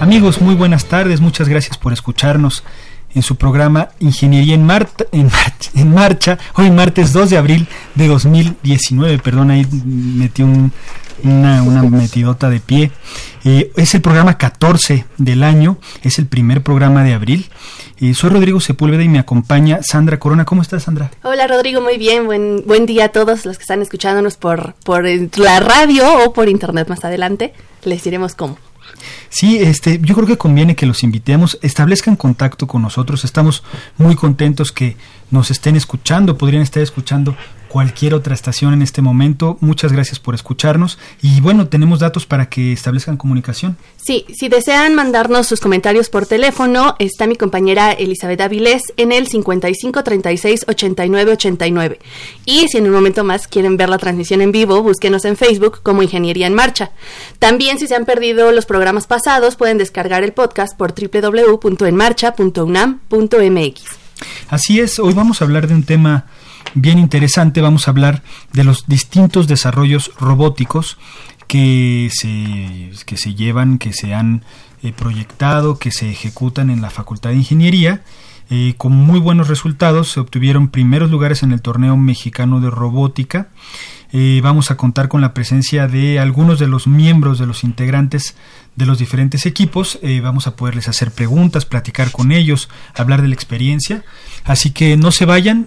Amigos, muy buenas tardes, muchas gracias por escucharnos en su programa Ingeniería en, en, Marcha, hoy martes 2 de abril de 2019, perdón, ahí metí una, metidota de pie. Eh, es el programa 14 del año, es el primer programa de abril. Eh, soy Rodrigo Sepúlveda y me acompaña Sandra Corona. ¿Cómo estás, Sandra? Hola, Rodrigo, muy bien. Buen, buen día a todos los que están escuchándonos por, por la radio o por internet más adelante. Les diremos cómo. Sí, este, yo creo que conviene que los invitemos, establezcan contacto con nosotros. Estamos muy contentos que nos estén escuchando, podrían estar escuchando cualquier otra estación en este momento. Muchas gracias por escucharnos y bueno, tenemos datos para que establezcan comunicación. Sí, si desean mandarnos sus comentarios por teléfono, está mi compañera Elizabeth Avilés en el 55 36 89 89. Y si en un momento más quieren ver la transmisión en vivo, búsquenos en Facebook como Ingeniería en Marcha. También si se han perdido los programas pasados, pueden descargar el podcast por www.enmarcha.unam.mx. Así es, hoy vamos a hablar de un tema bien interesante. Vamos a hablar de los distintos desarrollos robóticos que se, que se llevan, que se han eh, proyectado, que se ejecutan en la Facultad de Ingeniería. Eh, con muy buenos resultados se obtuvieron primeros lugares en el torneo mexicano de robótica. Eh, vamos a contar con la presencia de algunos de los miembros de los integrantes de los diferentes equipos. vamos a poderles hacer preguntas, platicar con ellos, hablar de la experiencia. Así que no se vayan,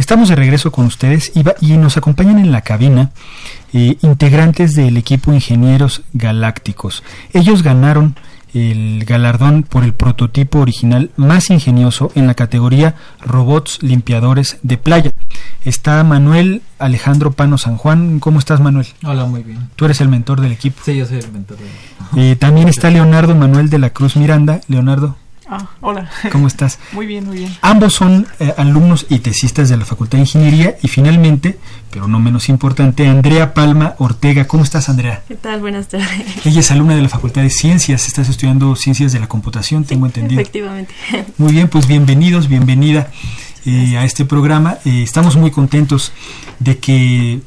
Estamos de regreso con ustedes y, nos acompañan en la cabina eh, integrantes del equipo Ingenieros Galácticos. Ellos ganaron el galardón por el prototipo original más ingenioso en la categoría Robots Limpiadores de Playa. Está Manuel Alejandro Pano San Juan. ¿Cómo estás, Manuel? Hola, muy bien. Tú eres el mentor del equipo. Sí, yo soy el mentor. Eh, también está Leonardo Manuel de la Cruz Miranda. Leonardo, Ah, hola. ¿Cómo estás? Muy bien, muy bien. Ambos son eh, alumnos y tesistas de la Facultad de Ingeniería y finalmente, pero no menos importante, Andrea Palma Ortega. ¿Cómo estás, Andrea? ¿Qué tal? Buenas tardes. Ella es alumna de la Facultad de Ciencias, estás estudiando Ciencias de la Computación, tengo entendido. Efectivamente. Muy bien, pues bienvenidos, bienvenida eh, a este programa. Eh, estamos muy contentos de que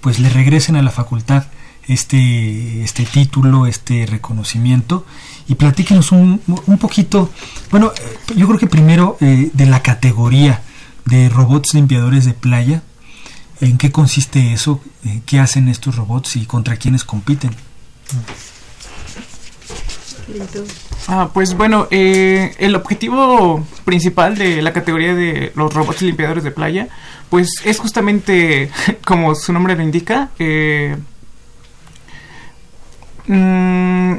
pues le regresen a la facultad este, este título, este reconocimiento y platíquenos un, un poquito, bueno, eh, yo creo que primero eh, de la categoría de robots limpiadores de playa, ¿en qué consiste eso? Eh, ¿Qué hacen estos robots y contra quiénes compiten? Ah, pues bueno, el objetivo principal de la categoría de los robots limpiadores de playa, pues es justamente, como su nombre lo indica, eh, mm,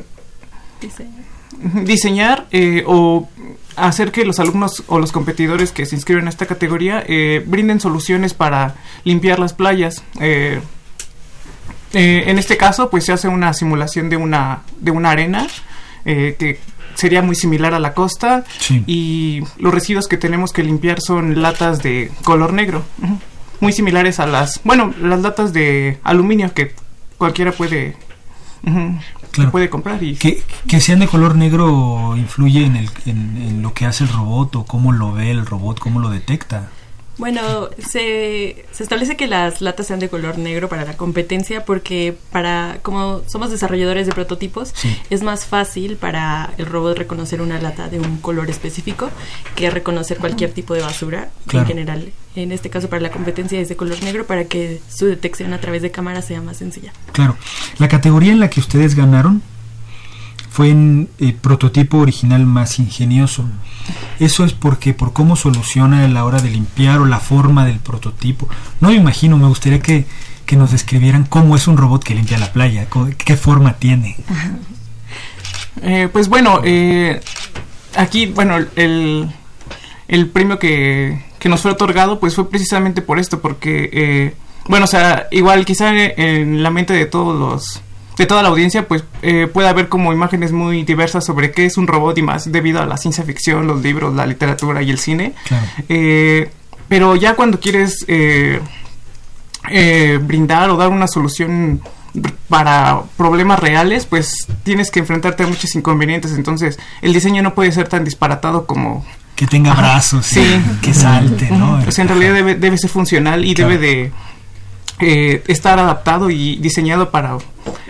diseñar eh, o hacer que los alumnos o los competidores que se inscriben a esta categoría eh, brinden soluciones para limpiar las playas. Eh, en este caso, pues se hace una simulación de una, de una arena que sería muy similar a la costa y los residuos que tenemos que limpiar son latas de color negro, muy similares a las, bueno, las latas de aluminio que cualquiera puede Claro. se puede comprar y Que, que sean de color negro influye en, el, en, en lo que hace el robot o cómo lo ve el robot, cómo lo detecta. Bueno, se, se establece que las latas sean de color negro para la competencia porque para como somos desarrolladores de prototipos Sí. es más fácil para el robot reconocer una lata de un color específico que reconocer cualquier tipo de basura Claro. en general. En este caso para la competencia es de color negro para que su detección a través de cámara sea más sencilla. Claro. La categoría en la que ustedes ganaron fue en eh, prototipo original más ingenioso. Eso es porque por cómo soluciona a la hora de limpiar o la forma del prototipo. No me imagino, me gustaría que, que nos describieran cómo es un robot que limpia la playa, qué forma tiene. Eh, pues bueno, eh, aquí, bueno, el, el premio que, que nos fue otorgado, pues fue precisamente por esto, porque, eh, bueno, o sea, igual quizá en la mente de todos los, de toda la audiencia, pues eh, puede haber como imágenes muy diversas sobre qué es un robot y más debido a la ciencia ficción, los libros, la literatura y el cine. Claro. Eh, pero ya cuando quieres eh, eh, brindar o dar una solución para problemas reales, pues tienes que enfrentarte a muchos inconvenientes. Entonces, el diseño no puede ser tan disparatado como... Que tenga brazos, sí. que salte, ¿no? O sea, en realidad debe, debe ser funcional y Claro. debe de eh, estar adaptado y diseñado para,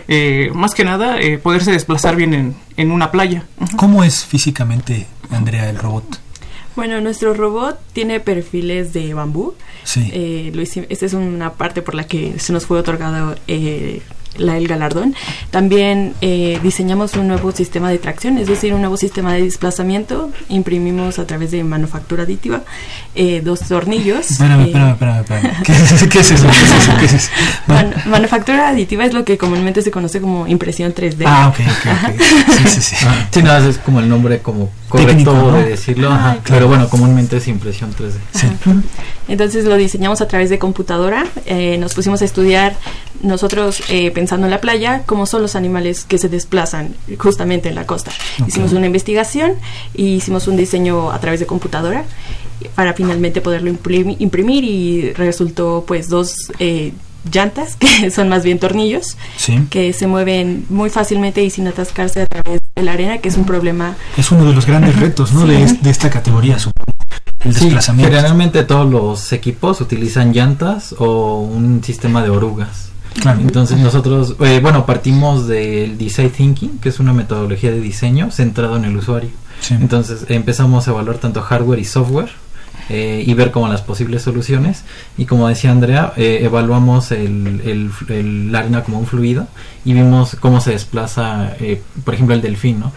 eh, más que nada, eh, poderse desplazar bien en, en una playa. ¿Cómo es físicamente, Andrea, el robot? Bueno, nuestro robot tiene perfiles de bambú. Sí. Eh, lo esta es una parte por la que se nos fue otorgado eh, la, el galardón. También eh, diseñamos un nuevo sistema de tracción, es decir, un nuevo sistema de desplazamiento. Imprimimos a través de manufactura aditiva eh, dos tornillos. Espérame, eh, espérame, espérame, espérame. ¿Qué es, qué es eso? ¿Qué es eso? ¿Qué es eso? man- manufactura aditiva es lo que comúnmente se conoce como impresión 3D. Ah, ok, ok, ok. Sí, sí, sí. Ah, sí, nada, es como el nombre como correcto Técnico, ¿no? de decirlo. Ajá, Pero bueno, comúnmente es impresión 3D. Sí. Entonces lo diseñamos a través de computadora. Eh, nos pusimos a estudiar nosotros eh, pensando en la playa cómo son los animales que se desplazan justamente en la costa. Hicimos una investigación y hicimos un diseño a través de computadora para finalmente poderlo imprimi- imprimir y resultó pues dos eh, llantas que son más bien tornillos Sí. que se mueven muy fácilmente y sin atascarse a través de la arena que es un problema Es uno de los grandes retos, ¿no? De, es- de esta categoría. El Sí, desplazamiento. generalmente todos los equipos utilizan llantas o un sistema de orugas. Claro. Entonces nosotros, eh, bueno, partimos del design thinking, que es una metodología de diseño centrado en el usuario. Sí. Entonces empezamos a evaluar tanto hardware y software eh, y ver como las posibles soluciones. Y como decía Andrea, eh, evaluamos el, el- el- la arena como un fluido y vimos cómo se desplaza, eh, por ejemplo, el delfín, ¿no?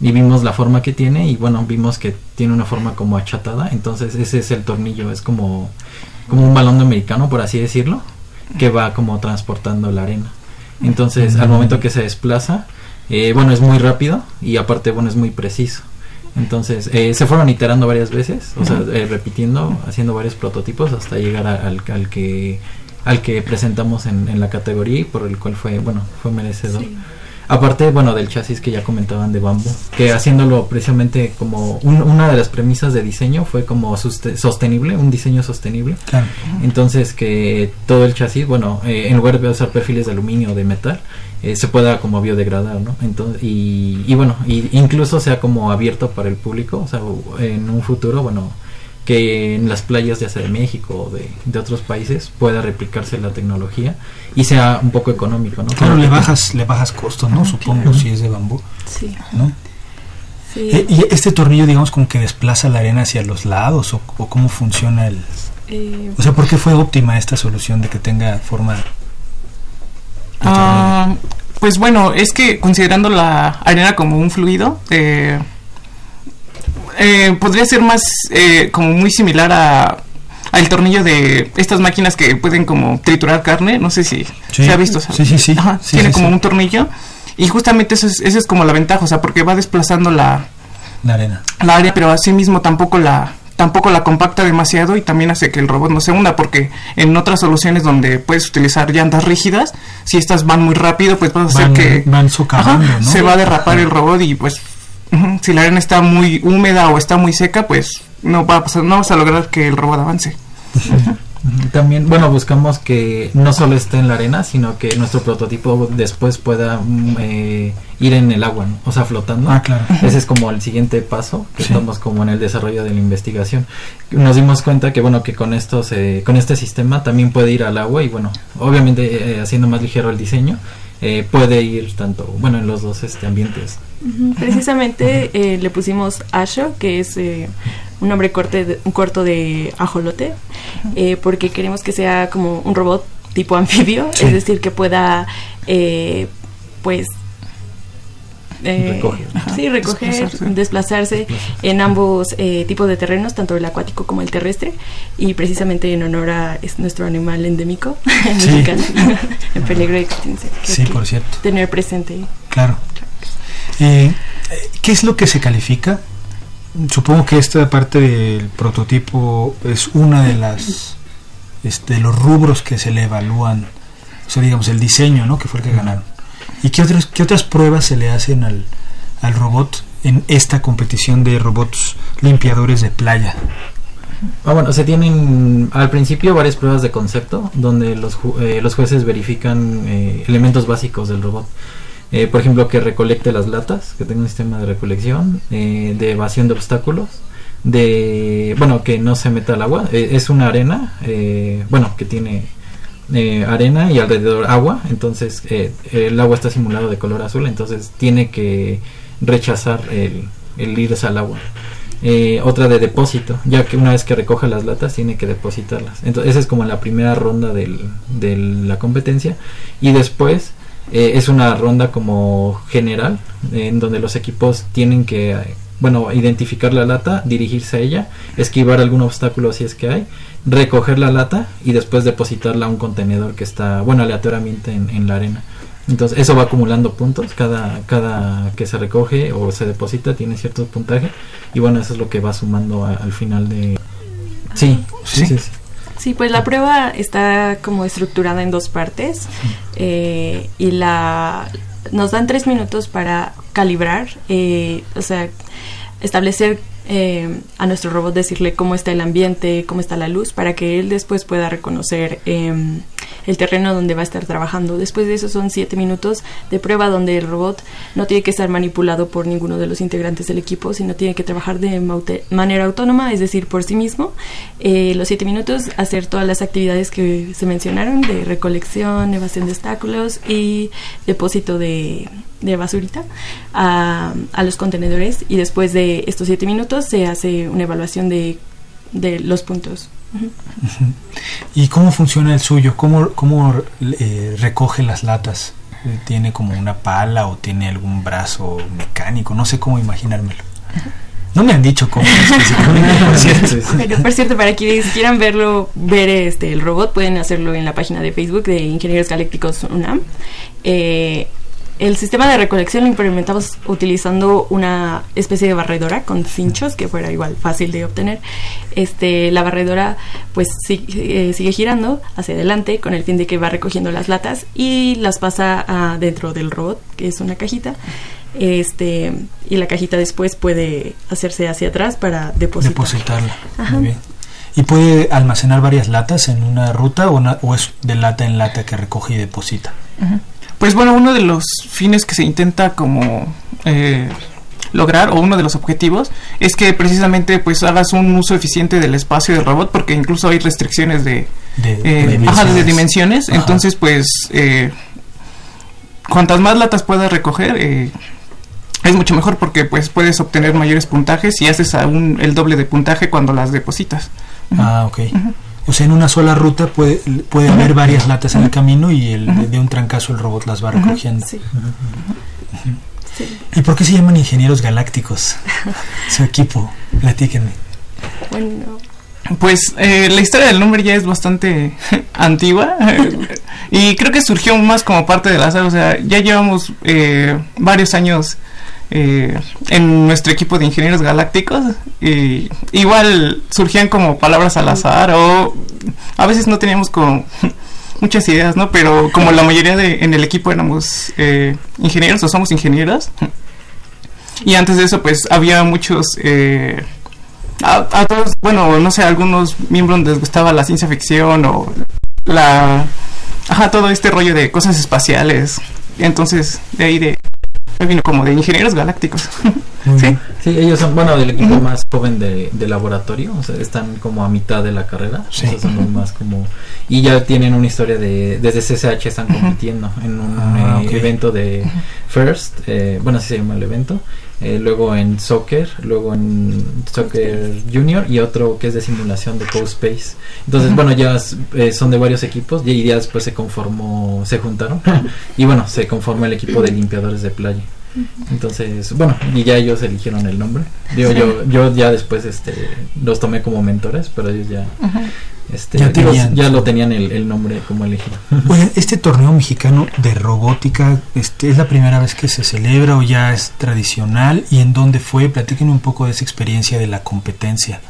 Y vimos la forma que tiene y bueno, vimos que tiene una forma como achatada. Entonces ese es el tornillo, es como, como un balón de americano, por así decirlo, que va como transportando la arena. Entonces al momento que se desplaza, eh, bueno, es muy rápido y aparte, bueno, es muy preciso. Entonces, eh, se fueron iterando varias veces, o sea, eh, repitiendo, haciendo varios prototipos hasta llegar a- al, al que al que presentamos en, en la categoría y por el cual fue, bueno, fue merecedor. Aparte, bueno, del chasis que ya comentaban de bambú, que haciéndolo precisamente como un- una de las premisas de diseño fue como sostenible, un diseño sostenible. Claro. Entonces que todo el chasis, bueno, eh, en lugar de usar perfiles de aluminio o de metal, eh, se pueda como biodegradar, ¿no? Entonces, y, y bueno, y incluso sea como abierto para el público, o sea, en un futuro, bueno, que en las playas ya sea de México o de, de otros países pueda replicarse la tecnología y sea un poco económico, ¿no? Claro, le bajas, le bajas costos, ¿no? Supongo, si es de bambú, sí, ¿no? sí. Eh, ¿Y este tornillo, digamos, como que desplaza la arena hacia los lados o, o cómo funciona el...? Eh, O sea, ¿por qué fue óptima esta solución de que tenga forma de Ah, pues bueno, es que considerando la arena como un fluido, eh, eh, podría ser más eh, como muy similar a al tornillo de estas máquinas que pueden como triturar carne, no sé si Sí. se ha visto. Sí, sí, sí. Ajá, Sí, tiene sí, como un tornillo y justamente eso es, como la ventaja, o sea, porque va desplazando la, la arena? la área, pero así mismo tampoco la tampoco la compacta demasiado y también hace que el robot no se hunda porque en otras soluciones donde puedes utilizar llantas rígidas, si estas van muy rápido, pues vas a hacer que van Ajá, ¿no? se va a derrapar el robot y pues si la arena está muy húmeda o está muy seca, pues no va a pasar, no vas a lograr que el robot avance. También, bueno, buscamos que no solo esté en la arena, sino que nuestro prototipo después pueda mm, eh, ir en el agua, ¿no? o sea, flotando. Ah, claro. Ese es como el siguiente paso que Sí. estamos como en el desarrollo de la investigación. Nos dimos cuenta que, bueno, que con estos, eh, con este sistema también puede ir al agua y, bueno, obviamente eh, haciendo más ligero el diseño, eh, puede ir tanto, bueno, en los dos este, ambientes. Precisamente eh, le pusimos Asho, que es eh, un nombre corte de- un corto de ajolote, eh, porque queremos que sea como un robot tipo anfibio, Sí. es decir, que pueda, eh, pues, eh, Recoger. sí, recoger, Desplazarse. desplazarse, en ambos eh, tipos de terrenos, tanto el acuático como el terrestre, y precisamente en honor a es nuestro animal endémico Sí. mexicano, en peligro de extinción. Sí, que por cierto. Tener presente. Claro. Eh, ¿Qué es lo que se califica? Supongo que esta parte del prototipo es una de las este, de los rubros que se le evalúan, o sea, digamos el diseño, ¿no? Que fue el que ganaron. ¿Y qué otras qué otras pruebas se le hacen al, al robot en esta competición de robots limpiadores de playa? Ah, bueno, se tienen al principio varias pruebas de concepto donde los, ju- eh, los jueces verifican eh, elementos básicos del robot. Eh, por ejemplo, que recolecte las latas, que tenga un sistema de recolección, eh, de evasión de obstáculos, de, bueno, que no se meta al agua. Es una arena, bueno, que tiene eh, arena y alrededor agua, entonces eh, el agua está simulado de color azul, entonces tiene que rechazar el, el irse al agua. Eh, otra de depósito, ya que una vez que recoja las latas tiene que depositarlas. Entonces esa es como la primera ronda de la competencia y después eh, es una ronda como general en donde los equipos tienen que eh, bueno identificar la lata, dirigirse a ella, esquivar algún obstáculo si es que hay, recoger la lata y después depositarla a un contenedor que está bueno aleatoriamente en, en la arena. Entonces eso va acumulando puntos, cada, cada que se recoge o se deposita tiene cierto puntaje y bueno, eso es lo que va sumando a- al final de... Sí, sí, Sí. sí, sí. Sí, pues la prueba está como estructurada en dos partes eh, y la nos dan tres minutos para calibrar, eh, o sea, establecer eh, a nuestro robot, decirle cómo está el ambiente, cómo está la luz, para que él después pueda reconocer eh, el terreno donde va a estar trabajando. Después de eso son siete minutos de prueba donde el robot no tiene que estar manipulado por ninguno de los integrantes del equipo, sino tiene que trabajar de manera autónoma, es decir, por sí mismo. Eh, los siete minutos hacer todas las actividades que se mencionaron de recolección, evasión de obstáculos y depósito de, de basurita a, a los contenedores y después de estos siete minutos se hace una evaluación de, de los puntos. ¿Y cómo funciona el suyo? ¿Cómo, cómo eh, recoge las latas? ¿Tiene como una pala o tiene algún brazo mecánico? No sé cómo imaginármelo. No me han dicho cómo específicamente, por cierto. Pero por cierto, para quienes quieran verlo, ver este el robot, pueden hacerlo en la página de Facebook de Ingenieros Galácticos UNAM. Eh, el sistema de recolección lo implementamos utilizando una especie de barredora con cinchos que fuera igual fácil de obtener. Este, la barredora pues si- eh, sigue girando hacia adelante con el fin de que va recogiendo las latas y las pasa ah, dentro del robot, que es una cajita. Este, y la cajita después puede hacerse hacia atrás para depositar. Depositarla. Ajá. Muy bien. ¿Y puede almacenar varias latas en una ruta o, o es de lata en lata que recoge y deposita? Pues bueno, uno de los fines que se intenta como eh, lograr o uno de los objetivos es que precisamente pues hagas un uso eficiente del espacio del robot porque incluso hay restricciones de, De, eh, de dimensiones. Ajá. Entonces pues eh, cuantas más latas puedas recoger eh, es mucho mejor porque pues puedes obtener mayores puntajes y haces aún el doble de puntaje cuando las depositas. Ah, ok. O sea, en una sola ruta puede, puede haber varias latas en el camino y el, de, un trancazo el robot las va recogiendo. Sí. ¿Y por qué se llaman ingenieros galácticos? Su equipo, platíquenme. Bueno, Pues eh, la historia del nombre ya es bastante antigua y creo que surgió más como parte de la saga, o sea, ya llevamos eh, varios años eh, en nuestro equipo de ingenieros galácticos y igual surgían como palabras al azar o a veces no teníamos como muchas ideas, ¿no? Pero como la mayoría de en el equipo éramos eh, ingenieros o somos ingenieros y antes de eso pues había muchos eh, a, todos, bueno, no sé, a algunos miembros les gustaba la ciencia ficción o la... Ajá, todo este rollo de cosas espaciales. Entonces, de ahí de... vino como de ingenieros galácticos. ¿Sí? sí, ellos son, bueno, del equipo más joven de, laboratorio, o sea, están como a mitad de la carrera. Sí. son más como... Y ya tienen una historia de... Desde CSH están compitiendo en un ah, eh, evento de First, eh, bueno, así se llama el evento. Eh, luego en soccer, luego en soccer junior y otro que es de simulación de Co-Space. Entonces, bueno, ya eh, son de varios equipos y ya después se conformó, se juntaron y bueno, se conformó el equipo de limpiadores de playa. Entonces, bueno, y ya ellos eligieron el nombre. Digo, yo, yo ya después este, los tomé como mentores, pero ellos ya este, ya, lo tenían el, nombre como elegido. Bueno, este torneo mexicano de robótica, este, ¿es la primera vez que se celebra o ya es tradicional? ¿Y en dónde fue? Platíquenme un poco de esa experiencia de la competencia.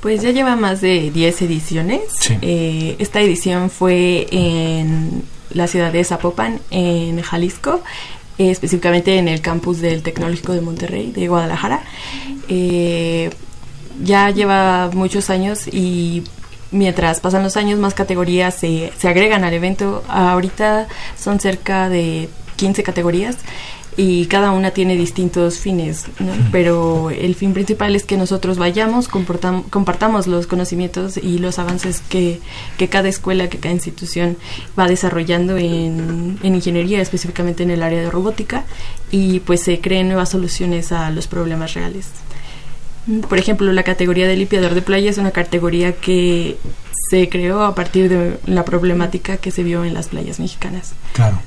Pues ya lleva más de 10 ediciones. Eh, esta edición fue en la ciudad de Zapopan, en Jalisco, eh, específicamente en el campus del Tecnológico de Monterrey, de Guadalajara. Eh, ya lleva muchos años y mientras pasan los años más categorías se, se agregan al evento. Ahorita son cerca de 15 categorías y cada una tiene distintos fines, pero el fin principal es que nosotros vayamos, compartamos los conocimientos y los avances que, que, cada escuela, que cada institución va desarrollando en, en, ingeniería, específicamente en el área de robótica, y pues se creen nuevas soluciones a los problemas reales. Por ejemplo, la categoría de limpiador de playa es una categoría que se creó a partir de la problemática que se vio en las playas mexicanas. Claro.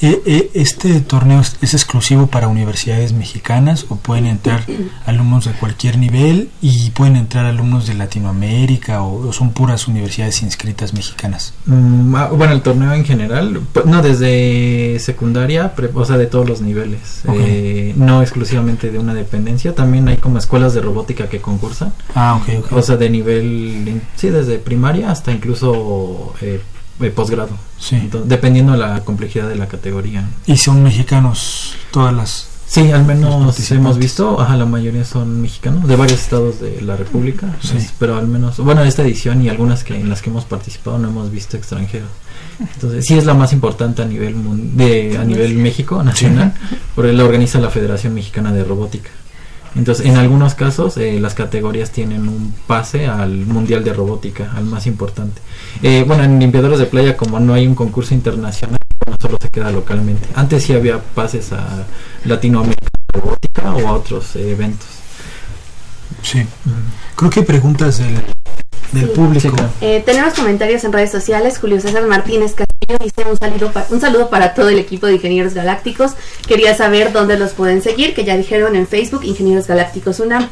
Eh, eh, ¿Este torneo es exclusivo para universidades mexicanas o pueden entrar alumnos de cualquier nivel y pueden entrar alumnos de Latinoamérica o, son puras universidades inscritas mexicanas? Mm, ah, bueno, el torneo en general, no, desde secundaria, o sea, de todos los niveles, eh, no exclusivamente de una dependencia, también hay como escuelas de robótica que concursan. Ah, ok, ok. O sea, de nivel, sí, desde primaria hasta incluso posgrado. Sí. dependiendo de la complejidad de la categoría. ¿Y son mexicanos todas las Sí, al menos hemos visto, ajá, la mayoría son mexicanos, de varios estados de la República, sí. pero al menos, bueno, esta edición y algunas que en las que hemos participado no hemos visto extranjeros. Entonces, sí es la más importante a nivel de a nivel México nacional, porque la organiza la Federación Mexicana de Robótica. Entonces, en algunos casos, eh, las categorías tienen un pase al Mundial de Robótica, al más importante. Eh, bueno, en limpiadores de playa, como no hay un concurso internacional, solo se queda localmente. Antes sí había pases a Latinoamérica Robótica o a otros eh, eventos. Sí. Creo que hay preguntas del, del público. tenemos comentarios en redes sociales. Julio César Martínez dice un saludo, un saludo para todo el equipo de Ingenieros Galácticos. Quería saber dónde los pueden seguir, que ya dijeron en Facebook, Ingenieros Galácticos UNAM.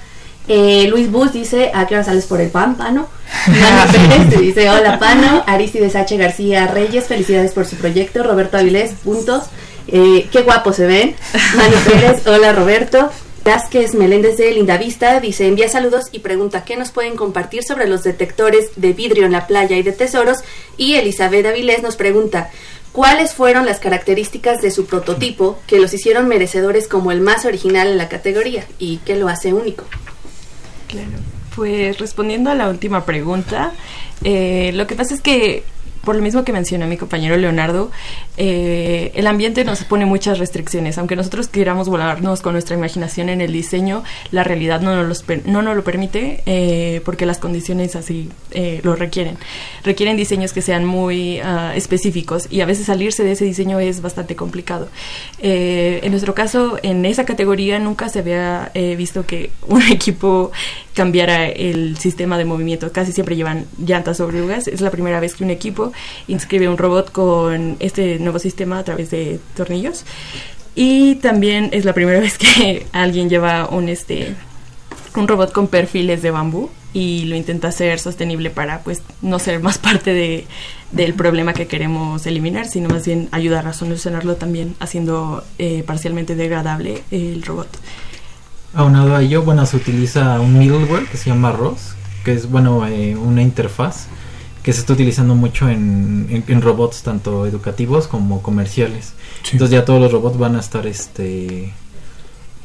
Eh, Luis Bus dice, ¿a qué hora sales por el pan, Pano? Pérez te dice, hola, Pano. Aristides H. García Reyes, felicidades por su proyecto. Roberto Avilés, puntos. Eh, qué guapo se ven. Manu Pérez, hola, Roberto. Vázquez Meléndez de Lindavista dice, envía saludos y pregunta qué nos pueden compartir sobre los detectores de vidrio en la playa y de tesoros. Y Elizabeth Avilés nos pregunta, ¿cuáles fueron las características de su prototipo que los hicieron merecedores como el más original en la categoría y qué lo hace único? Claro, pues respondiendo a la última pregunta, eh, lo que pasa es que por lo mismo que mencionó mi compañero Leonardo, eh, el ambiente nos pone muchas restricciones. Aunque nosotros queramos volarnos con nuestra imaginación en el diseño, la realidad no nos, no nos lo permite eh, porque las condiciones así eh, lo requieren. Requieren diseños que sean muy ah, específicos y a veces salirse de ese diseño es bastante complicado. en nuestro caso, en esa categoría nunca se había visto que un equipo cambiara el sistema de movimiento. Casi siempre llevan llantas sobre orugas. Es la primera vez que un equipo inscribe un robot con este nuevo sistema a través de tornillos. Y también es la primera vez que alguien lleva un este un robot con perfiles de bambú y lo intenta hacer sostenible para pues no ser más parte de, del problema que queremos eliminar, sino más bien ayudar a solucionarlo también haciendo eh, parcialmente degradable el robot. Aunado a ello, bueno, se utiliza un middleware que se llama ROS, que es bueno eh, una interfaz que se está utilizando mucho en, en, robots tanto educativos como comerciales. Entonces ya todos los robots van a estar este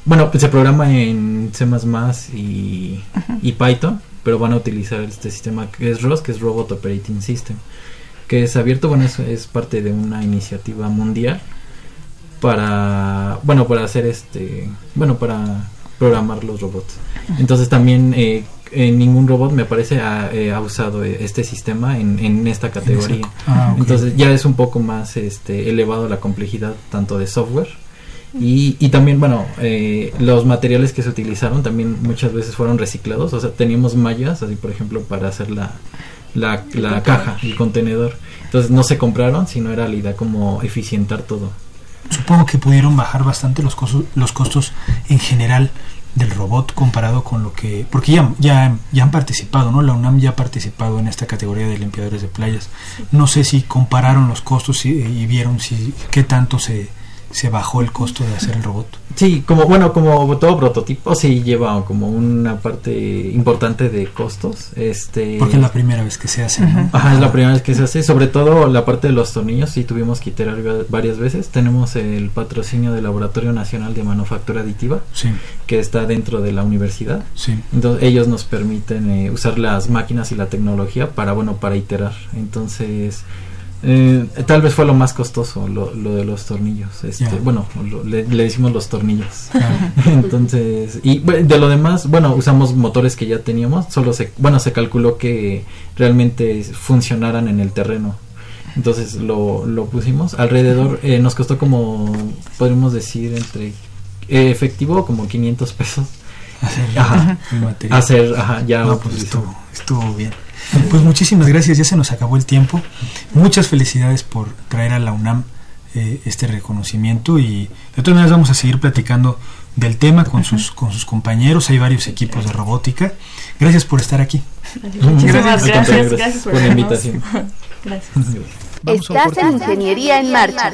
bueno, pues se programa en C++ y, y Python, pero van a utilizar este sistema que es ROS, que es Robot Operating System, que es abierto, bueno, es, es parte de una iniciativa mundial para, bueno, para hacer este, bueno, para programar los robots. Entonces también eh, en ningún robot me parece ha, eh, ha usado este sistema en, en esta categoría. Ah. Entonces ya es un poco más este, elevado la complejidad tanto de software y, y también, bueno, eh, los materiales que se utilizaron también muchas veces fueron reciclados. O sea, teníamos mallas, así por ejemplo, para hacer la, la, la caja, el contenedor. Entonces no se compraron, sino era la idea como eficientar todo. Supongo que pudieron bajar bastante los costos, los costos en general del robot comparado con lo que porque ya, ya ya han participado no la UNAM ya ha participado en esta categoría de limpiadores de playas. No sé si compararon los costos y, y vieron si qué tanto se se bajó el costo de hacer el robot Sí, como bueno, como todo prototipo sí lleva como una parte importante de costos. Este porque es la primera vez que se hace ¿no? Ajá, es la primera vez que se hace, sobre todo la parte de los tornillos, sí tuvimos que iterar va- varias veces. Tenemos el patrocinio del Laboratorio Nacional de Manufactura Aditiva, sí que está dentro de la universidad. sí Entonces ellos nos permiten eh, usar las máquinas y la tecnología para, bueno, para iterar. Entonces, eh, tal vez fue lo más costoso, lo, lo de los tornillos. Este. Bueno, lo- le, le decimos los tornillos. Entonces, y bueno, de lo demás, bueno, usamos motores que ya teníamos, solo se, bueno, se calculó que realmente funcionaran en el terreno. Entonces lo, lo pusimos. Alrededor eh, nos costó como, podemos decir, entre eh, efectivo como 500 pesos. hacer Ajá. Hacer, ya No, pues estuvo, estuvo bien. Pues muchísimas gracias, ya se nos acabó el tiempo. Muchas felicidades por traer a la UNAM eh, este reconocimiento y de todas maneras vamos a seguir platicando del tema con sus con sus compañeros. Hay varios equipos de robótica. Gracias por estar aquí. Muchísimas Al gracias, contrario, gracias, por la invitación. Gracias. Estás en Ingeniería en Marcha.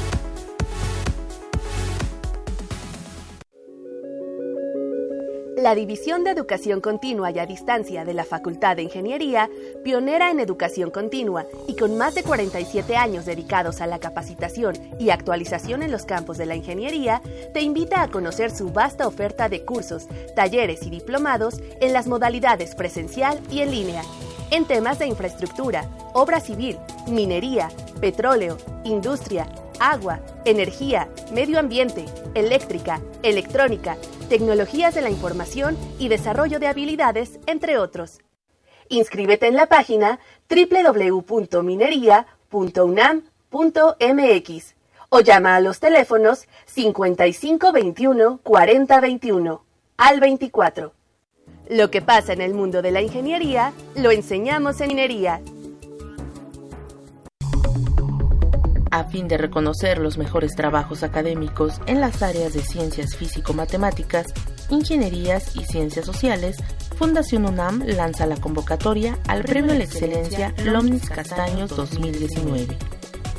La División de Educación Continua y a Distancia de la Facultad de Ingeniería, pionera en educación continua y con más de 47 años dedicados a la capacitación y actualización en los campos de la ingeniería, te invita a conocer su vasta oferta de cursos, talleres y diplomados en las modalidades presencial y en línea, en temas de infraestructura, obra civil, minería, petróleo, industria, agua, energía, medio ambiente, eléctrica, electrónica, tecnologías de la información y desarrollo de habilidades, entre otros. Inscríbete en la página www.minería.unam.mx o llama a los teléfonos 5521 4021 al 24. Lo que pasa en el mundo de la ingeniería, lo enseñamos en minería. A fin de reconocer los mejores trabajos académicos en las áreas de ciencias físico-matemáticas, ingenierías y ciencias sociales, Fundación UNAM lanza la convocatoria al Premio a la Excelencia Lomnis Castaños 2019.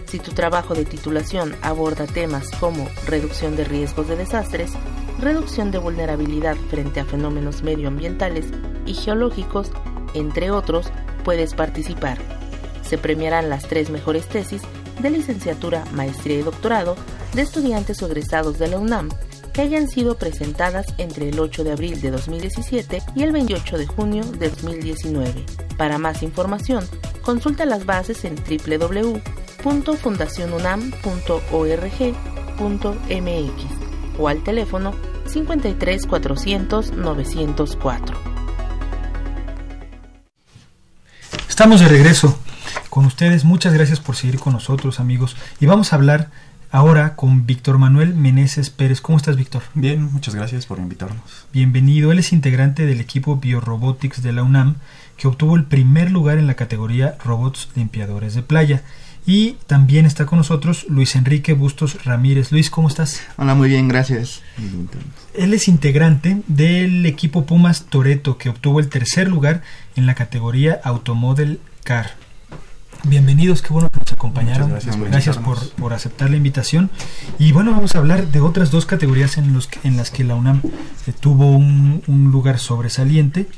Si tu trabajo de titulación aborda temas como reducción de riesgos de desastres, reducción de vulnerabilidad frente a fenómenos medioambientales y geológicos, entre otros, puedes participar. Se premiarán las tres mejores tesis de licenciatura, maestría y doctorado de estudiantes o egresados de la UNAM que hayan sido presentadas entre el 8 de abril de 2017 y el 28 de junio de 2019. Para más información, consulta las bases en www.fundacionunam.org.mx o al teléfono 53 400 904. Estamos de regreso con ustedes. Muchas gracias por seguir con nosotros, amigos. Y vamos a hablar ahora con Víctor Manuel Meneses Pérez. ¿Cómo estás, Víctor? Bien, muchas gracias por invitarnos. Bienvenido. Él es integrante del equipo Biorobotics de la UNAM, que obtuvo el primer lugar en la categoría Robots Limpiadores de Playa. Y también está con nosotros Luis Enrique Bustos Ramírez. Luis, ¿cómo estás? Hola, muy bien, gracias. Él es integrante del equipo Pumas Toreto, que obtuvo el tercer lugar en la categoría Automodel Car. Bienvenidos, qué bueno que nos acompañaron. Muchas gracias gracias por por, aceptar la invitación. Y bueno, vamos a hablar de otras dos categorías en, los que- en las que la UNAM eh, tuvo un, un lugar sobresaliente.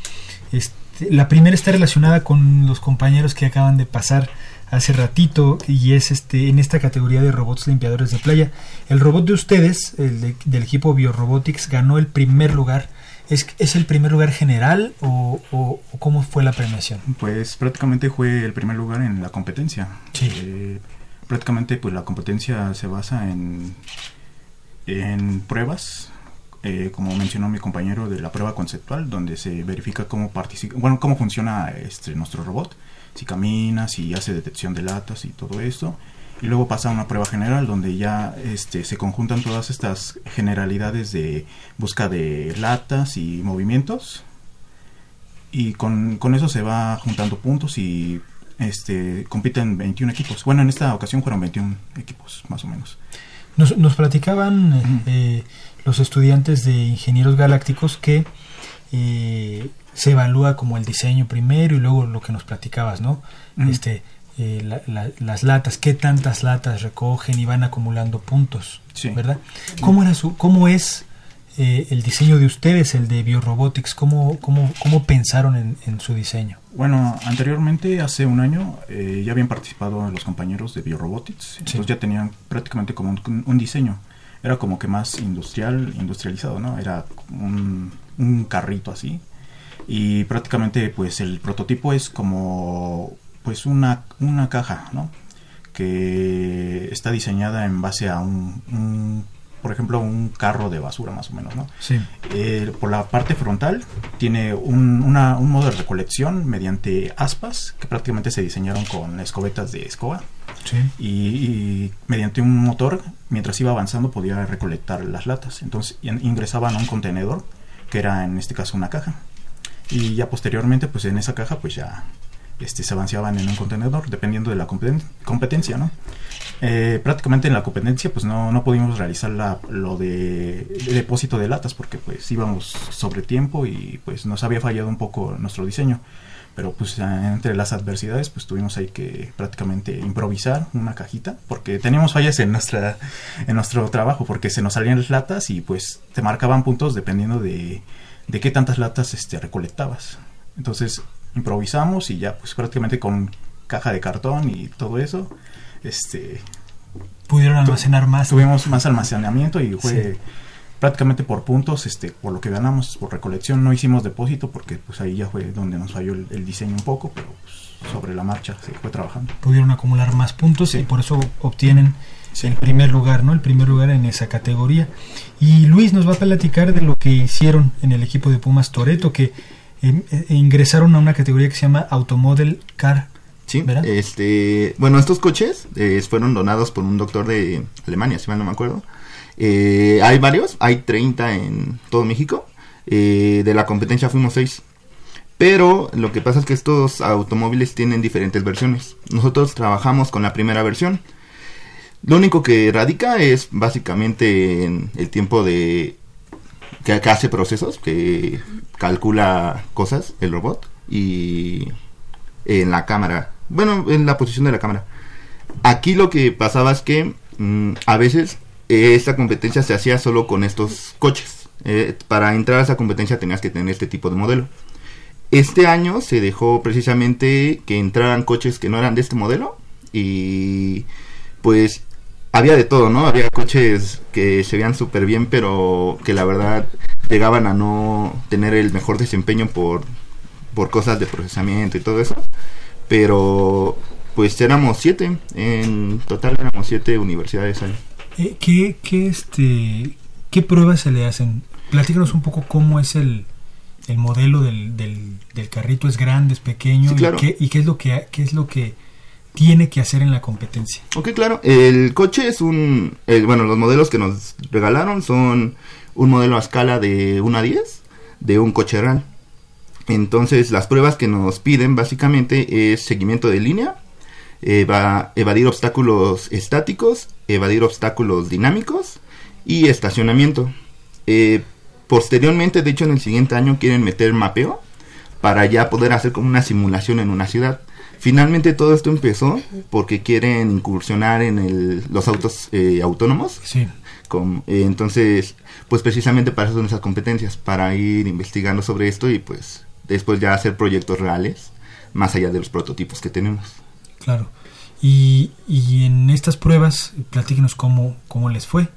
Este, la primera está relacionada con los compañeros que acaban de pasar hace ratito y es este en esta categoría de robots limpiadores de playa. El robot de ustedes, el de- del equipo Biorobotics, ganó el primer lugar. ¿Es, es el primer lugar general o, o- o cómo fue la premiación? Pues prácticamente fue el primer lugar en la competencia. Sí. Eh, prácticamente pues la competencia se basa en, en pruebas, eh, como mencionó mi compañero, de la prueba conceptual, donde se verifica cómo participa, bueno, cómo funciona este nuestro robot, si camina, si hace detección de latas y todo esto. Y luego pasa a una prueba general donde ya este, se conjuntan todas estas generalidades de busca de latas y movimientos y con, con eso se va juntando puntos y este compiten 21 equipos. Bueno, en esta ocasión fueron 21 equipos, más o menos. Nos, nos platicaban eh, los estudiantes de ingenieros galácticos que eh, se evalúa como el diseño primero y luego lo que nos platicabas, ¿no? Este, eh, la- la- las latas, qué tantas latas recogen y van acumulando puntos, Sí. ¿verdad? ¿Cómo era su, cómo es eh, el diseño de ustedes, el de Biorobotics? ¿Cómo, cómo, cómo pensaron en, en su diseño? Bueno, anteriormente, hace un año, eh, ya habían participado los compañeros de Biorobotics, entonces ya tenían prácticamente como un, un diseño. Era como que más industrial, industrializado, ¿no? Era un, un carrito así. Y prácticamente, pues, el prototipo es como, pues, una, una caja, ¿no? Que está diseñada en base a un, un, por ejemplo, un carro de basura, más o menos, ¿no? Sí. Eh, por la parte frontal tiene un, una- un modo de recolección mediante aspas que prácticamente se diseñaron con escobetas de escoba Sí. y, y mediante un motor mientras iba avanzando podía recolectar las latas entonces in- ingresaban a un contenedor que era en este caso una caja y ya posteriormente pues en esa caja pues ya este, se avanzaban en un contenedor dependiendo de la competen- competencia no Eh, prácticamente en la competencia pues no, no pudimos realizar la, lo de, de depósito de latas porque pues íbamos sobre tiempo y pues nos había fallado un poco nuestro diseño. Pero pues entre las adversidades pues tuvimos ahí que prácticamente improvisar una cajita porque teníamos fallas en nuestra en nuestro trabajo porque se nos salían las latas y pues te marcaban puntos dependiendo de, de qué tantas latas este recolectabas. Entonces improvisamos y ya pues prácticamente con caja de cartón y todo eso este Pudieron almacenar más. tuvimos más almacenamiento y fue Sí. prácticamente por puntos este por lo que ganamos por recolección no hicimos depósito porque pues ahí ya fue donde nos falló el, el diseño un poco pero pues, sobre la marcha se fue trabajando pudieron acumular más puntos Sí. y por eso obtienen Sí. el primer lugar, ¿no? El primer lugar en esa categoría. Y Luis nos va a platicar de lo que hicieron en el equipo de Pumas Toreto, que eh, eh, ingresaron a una categoría que se llama Automodel Car. Sí, ¿Verdad? este, bueno, estos coches eh, fueron donados por un doctor de Alemania, si mal no me acuerdo. Eh, hay varios, hay 30 en todo México. De la competencia fuimos 6. Pero lo que pasa es que estos automóviles tienen diferentes versiones. Nosotros trabajamos con la primera versión. Lo único que radica es básicamente en el tiempo de que, hace procesos, que calcula cosas el robot y en la cámara. Bueno, en la posición de la cámara. Aquí lo que pasaba es que mm, a veces eh, esta competencia se hacía solo con estos coches. Eh, para entrar a esa competencia tenías que tener este tipo de modelo. Este año se dejó precisamente que entraran coches que no eran de este modelo y pues había de todo, ¿no? Había coches que se veían súper bien, pero que la verdad llegaban a no tener el mejor desempeño por, por cosas de procesamiento y todo eso. Pero pues éramos siete, en total éramos siete universidades ahí. Eh, ¿qué, qué, este, ¿Qué pruebas se le hacen? Platícanos un poco cómo es el, el modelo del, del, del carrito. ¿Es grande, es pequeño? Sí, claro. ¿Y, qué, y qué es lo que, qué es lo que tiene que hacer en la competencia? Ok, claro. El coche es un... bueno, los modelos que nos regalaron son un modelo a escala de 1 a 10 de un coche real. Entonces, las pruebas que nos piden básicamente es seguimiento de línea, eva- evadir obstáculos estáticos, evadir obstáculos dinámicos y estacionamiento. Eh, posteriormente, de hecho, en el siguiente año quieren meter mapeo para ya poder hacer como una simulación en una ciudad. Finalmente todo esto empezó porque quieren incursionar en el, los autos eh, autónomos. Sí. Con- eh, entonces, pues precisamente para eso son esas competencias, para ir investigando sobre esto y pues después ya hacer proyectos reales, más allá de los prototipos que tenemos. Claro. Y, y en estas pruebas, platíquenos cómo, cómo les fue.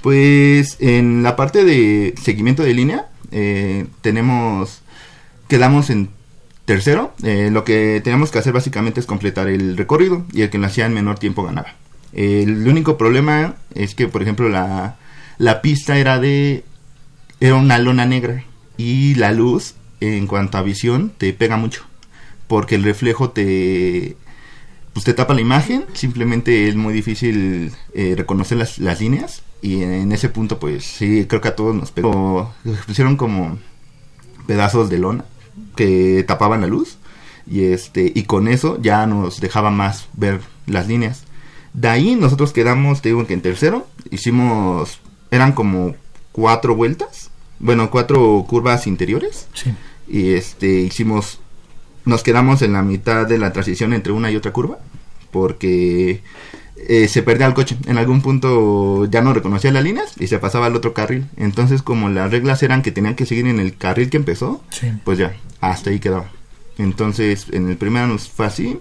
Pues en la parte de seguimiento de línea, eh, tenemos, quedamos en tercero. Eh, lo que tenemos que hacer básicamente es completar el recorrido y el que lo hacía en menor tiempo ganaba. el único problema es que, por ejemplo, la, la pista era de, era una lona negra y la luz, en cuanto a visión, te pega mucho. Porque el reflejo te, pues te tapa la imagen, simplemente es muy difícil eh, reconocer las, las líneas y en ese punto pues sí, creo que a todos nos pegó. Pusieron como pedazos de lona que tapaban la luz y este y con eso ya nos dejaba más ver las líneas. De ahí nosotros quedamos, te digo que en tercero hicimos eran como cuatro vueltas, bueno, cuatro curvas interiores Sí. y este hicimos nos quedamos en la mitad de la transición entre una y otra curva porque eh, se perdía el coche. En algún punto ya no reconocía las líneas y se pasaba al otro carril. Entonces como las reglas eran que tenían que seguir en el carril que empezó Sí. pues ya hasta ahí quedaba. Entonces en el primero nos fue así.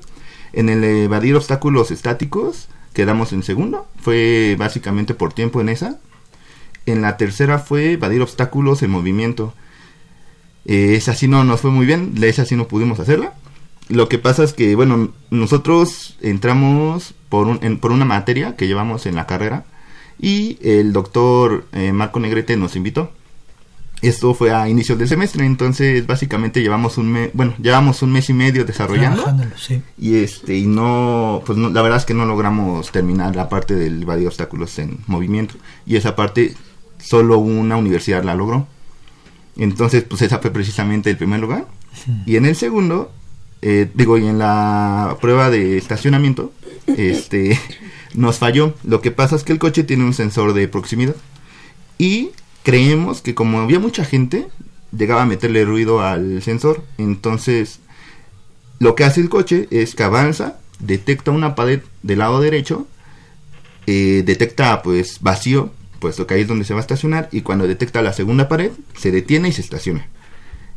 En el evadir obstáculos estáticos quedamos en segundo. Fue básicamente por tiempo en esa. En la tercera fue evadir obstáculos en movimiento. Eh, esa sí no nos fue muy bien, esa sí no pudimos hacerla. Lo que pasa es que, bueno, nosotros entramos por, un, en- por una materia que llevamos en la carrera y el doctor eh, Marco Negrete nos invitó. Esto fue a inicios del semestre, entonces básicamente llevamos un mes, bueno, llevamos un mes y medio desarrollando sí. y este y no pues no, la verdad es que no logramos terminar la parte del evadir obstáculos en movimiento y esa parte solo una universidad la logró entonces pues esa fue precisamente el primer lugar y en el segundo eh, digo y en la prueba de estacionamiento este nos falló lo que pasa es que el coche tiene un sensor de proximidad y creemos que como había mucha gente llegaba a meterle ruido al sensor entonces lo que hace el coche es que avanza, detecta una pared del lado derecho, eh, detecta pues vacío, puesto que ahí es donde se va a estacionar, y cuando detecta la segunda pared, se detiene y se estaciona.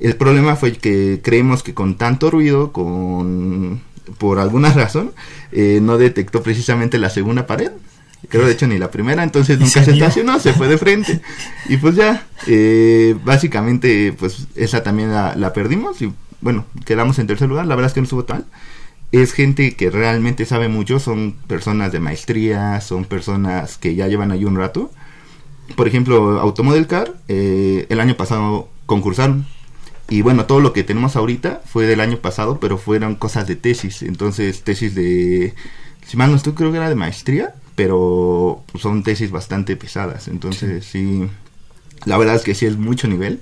El problema fue que creemos que con tanto ruido, con por alguna razón, eh, no detectó precisamente la segunda pared. Creo de hecho ni la primera, entonces ¿Y nunca se estacionó, se fue de frente. Y pues ya, eh, básicamente, pues esa también la, la perdimos y bueno, quedamos en tercer lugar, la verdad es que no estuvo tal. Es gente que realmente sabe mucho, son personas de maestría, son personas que ya llevan ahí un rato. Por ejemplo, Automodel Car, eh, el año pasado concursaron. Y bueno, todo lo que tenemos ahorita fue del año pasado, pero fueron cosas de tesis. Entonces, tesis de... Si mal no estoy, creo que era de maestría, pero son tesis bastante pesadas. Entonces, sí, la verdad es que sí es mucho nivel.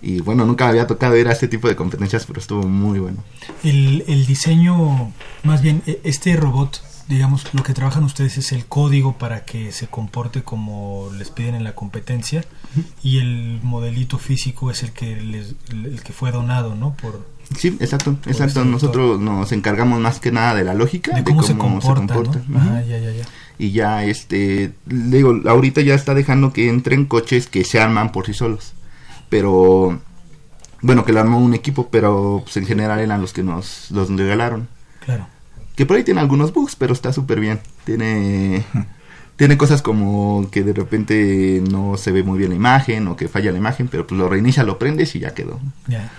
Y bueno, nunca me había tocado ir a este tipo de competencias, pero estuvo muy bueno. El, el diseño, más bien, e- este robot, digamos, lo que trabajan ustedes es el código para que se comporte como les piden en la competencia y el modelito físico es el que les, el que fue donado, ¿no? Por Sí, exacto, este exacto. doctor. Nosotros nos encargamos más que nada de la lógica, de cómo, se comporta, ¿no? Ujú. Ajá, ya, ya, ya. Y ya, este, digo, ahorita ya está dejando que entren coches que se arman por sí solos. Pero, bueno, que lo armó un equipo, pero pues, en general eran los que nos los regalaron. Claro. Que por ahí tiene algunos bugs, pero está súper bien. Tiene, tiene cosas como que de repente no se ve muy bien la imagen o que falla la imagen, pero pues lo reinicia, lo prendes y ya quedó. Ya.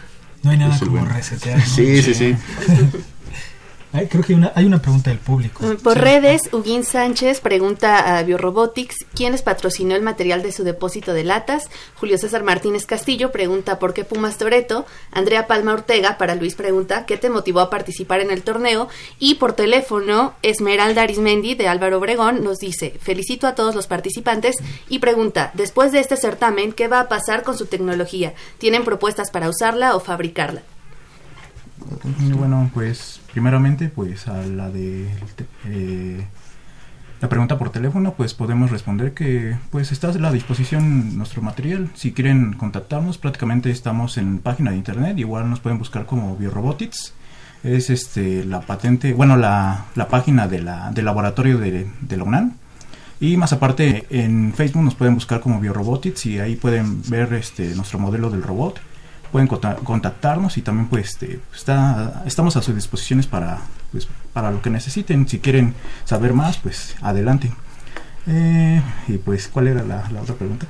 No hay nada como bueno. resetear. ¿no? Sí, sí, sí. Ay, creo que hay una, hay una pregunta del público. Por Sí. redes, Huguín Sánchez pregunta a Biorobotics quién les patrocinó el material de su depósito de latas. Julio César Martínez Castillo pregunta por qué Pumas Toreto. Andrea Palma Ortega para Luis pregunta qué te motivó a participar en el torneo. Y por teléfono, Esmeralda Arismendi de Álvaro Obregón nos dice felicito a todos los participantes y pregunta después de este certamen qué va a pasar con su tecnología. ¿Tienen propuestas para usarla o fabricarla? Y bueno, pues primeramente, pues a la de eh, la pregunta por teléfono, pues podemos responder que pues está a la disposición nuestro material. Si quieren contactarnos, prácticamente estamos en página de internet, igual nos pueden buscar como Biorobotics. es este la patente, bueno, la, la página de la, del laboratorio de, de la UNAM. Y más aparte, en Facebook nos pueden buscar como Biorobotics y ahí pueden ver este nuestro modelo del robot. Pueden conta- contactarnos y también pues este, está, estamos a sus disposiciones para, pues, para lo que necesiten. Si quieren saber más, pues adelante. Eh, y pues, ¿cuál era la, la otra pregunta?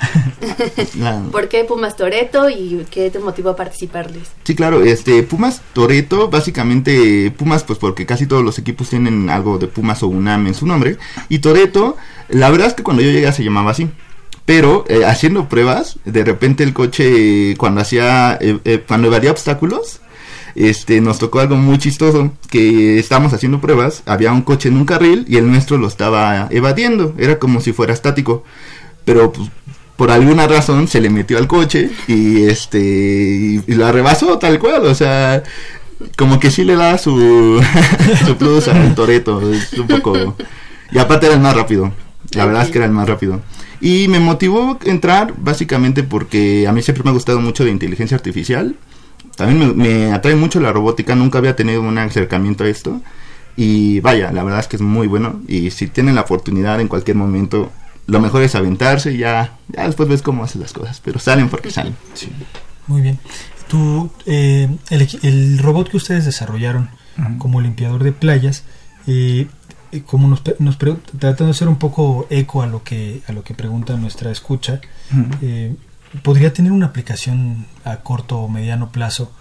¿Por qué Pumas Toreto y qué te motivó a participarles? Sí, claro, este Pumas Toreto, básicamente Pumas pues porque casi todos los equipos tienen algo de Pumas o UNAM en su nombre y Toreto, la verdad es que cuando yo llegué se llamaba así. Pero eh, haciendo pruebas, de repente el coche cuando hacía eh, eh, cuando evadía obstáculos, este nos tocó algo muy chistoso que estábamos haciendo pruebas, había un coche en un carril y el nuestro lo estaba evadiendo, era como si fuera estático. Pero pues, por alguna razón se le metió al coche y este y, y la rebasó tal cual, o sea, como que sí le da su su plus al Toreto, es un poco y aparte era el más rápido. La verdad es que era el más rápido. Y me motivó entrar básicamente porque a mí siempre me ha gustado mucho de inteligencia artificial. También me, me atrae mucho la robótica, nunca había tenido un acercamiento a esto. Y vaya, la verdad es que es muy bueno. Y si tienen la oportunidad en cualquier momento, lo mejor es aventarse y ya, ya después ves cómo haces las cosas. Pero salen porque salen. Muy bien. Tú, eh, el, el robot que ustedes desarrollaron Ujú. como limpiador de playas, eh, como nos, nos tratando de hacer un poco eco a lo que a lo que pregunta nuestra escucha, eh, podría tener una aplicación a corto o mediano plazo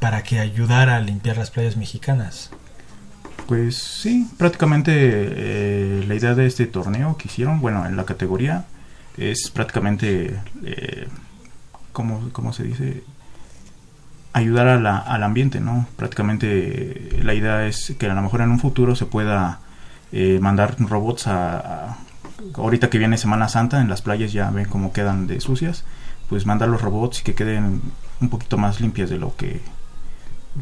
para que ayudara a limpiar las playas mexicanas. Pues sí, prácticamente eh, la idea de este torneo que hicieron, bueno, en la categoría, es prácticamente, eh, ¿cómo, cómo se dice? Ayudar a la- al ambiente, ¿no? Prácticamente eh, la idea es que a lo mejor en un futuro se pueda eh, mandar robots a, a- Ahorita que viene Semana Santa, en las playas ya ven cómo quedan de sucias, pues mandar los robots y que queden un poquito más limpias de lo que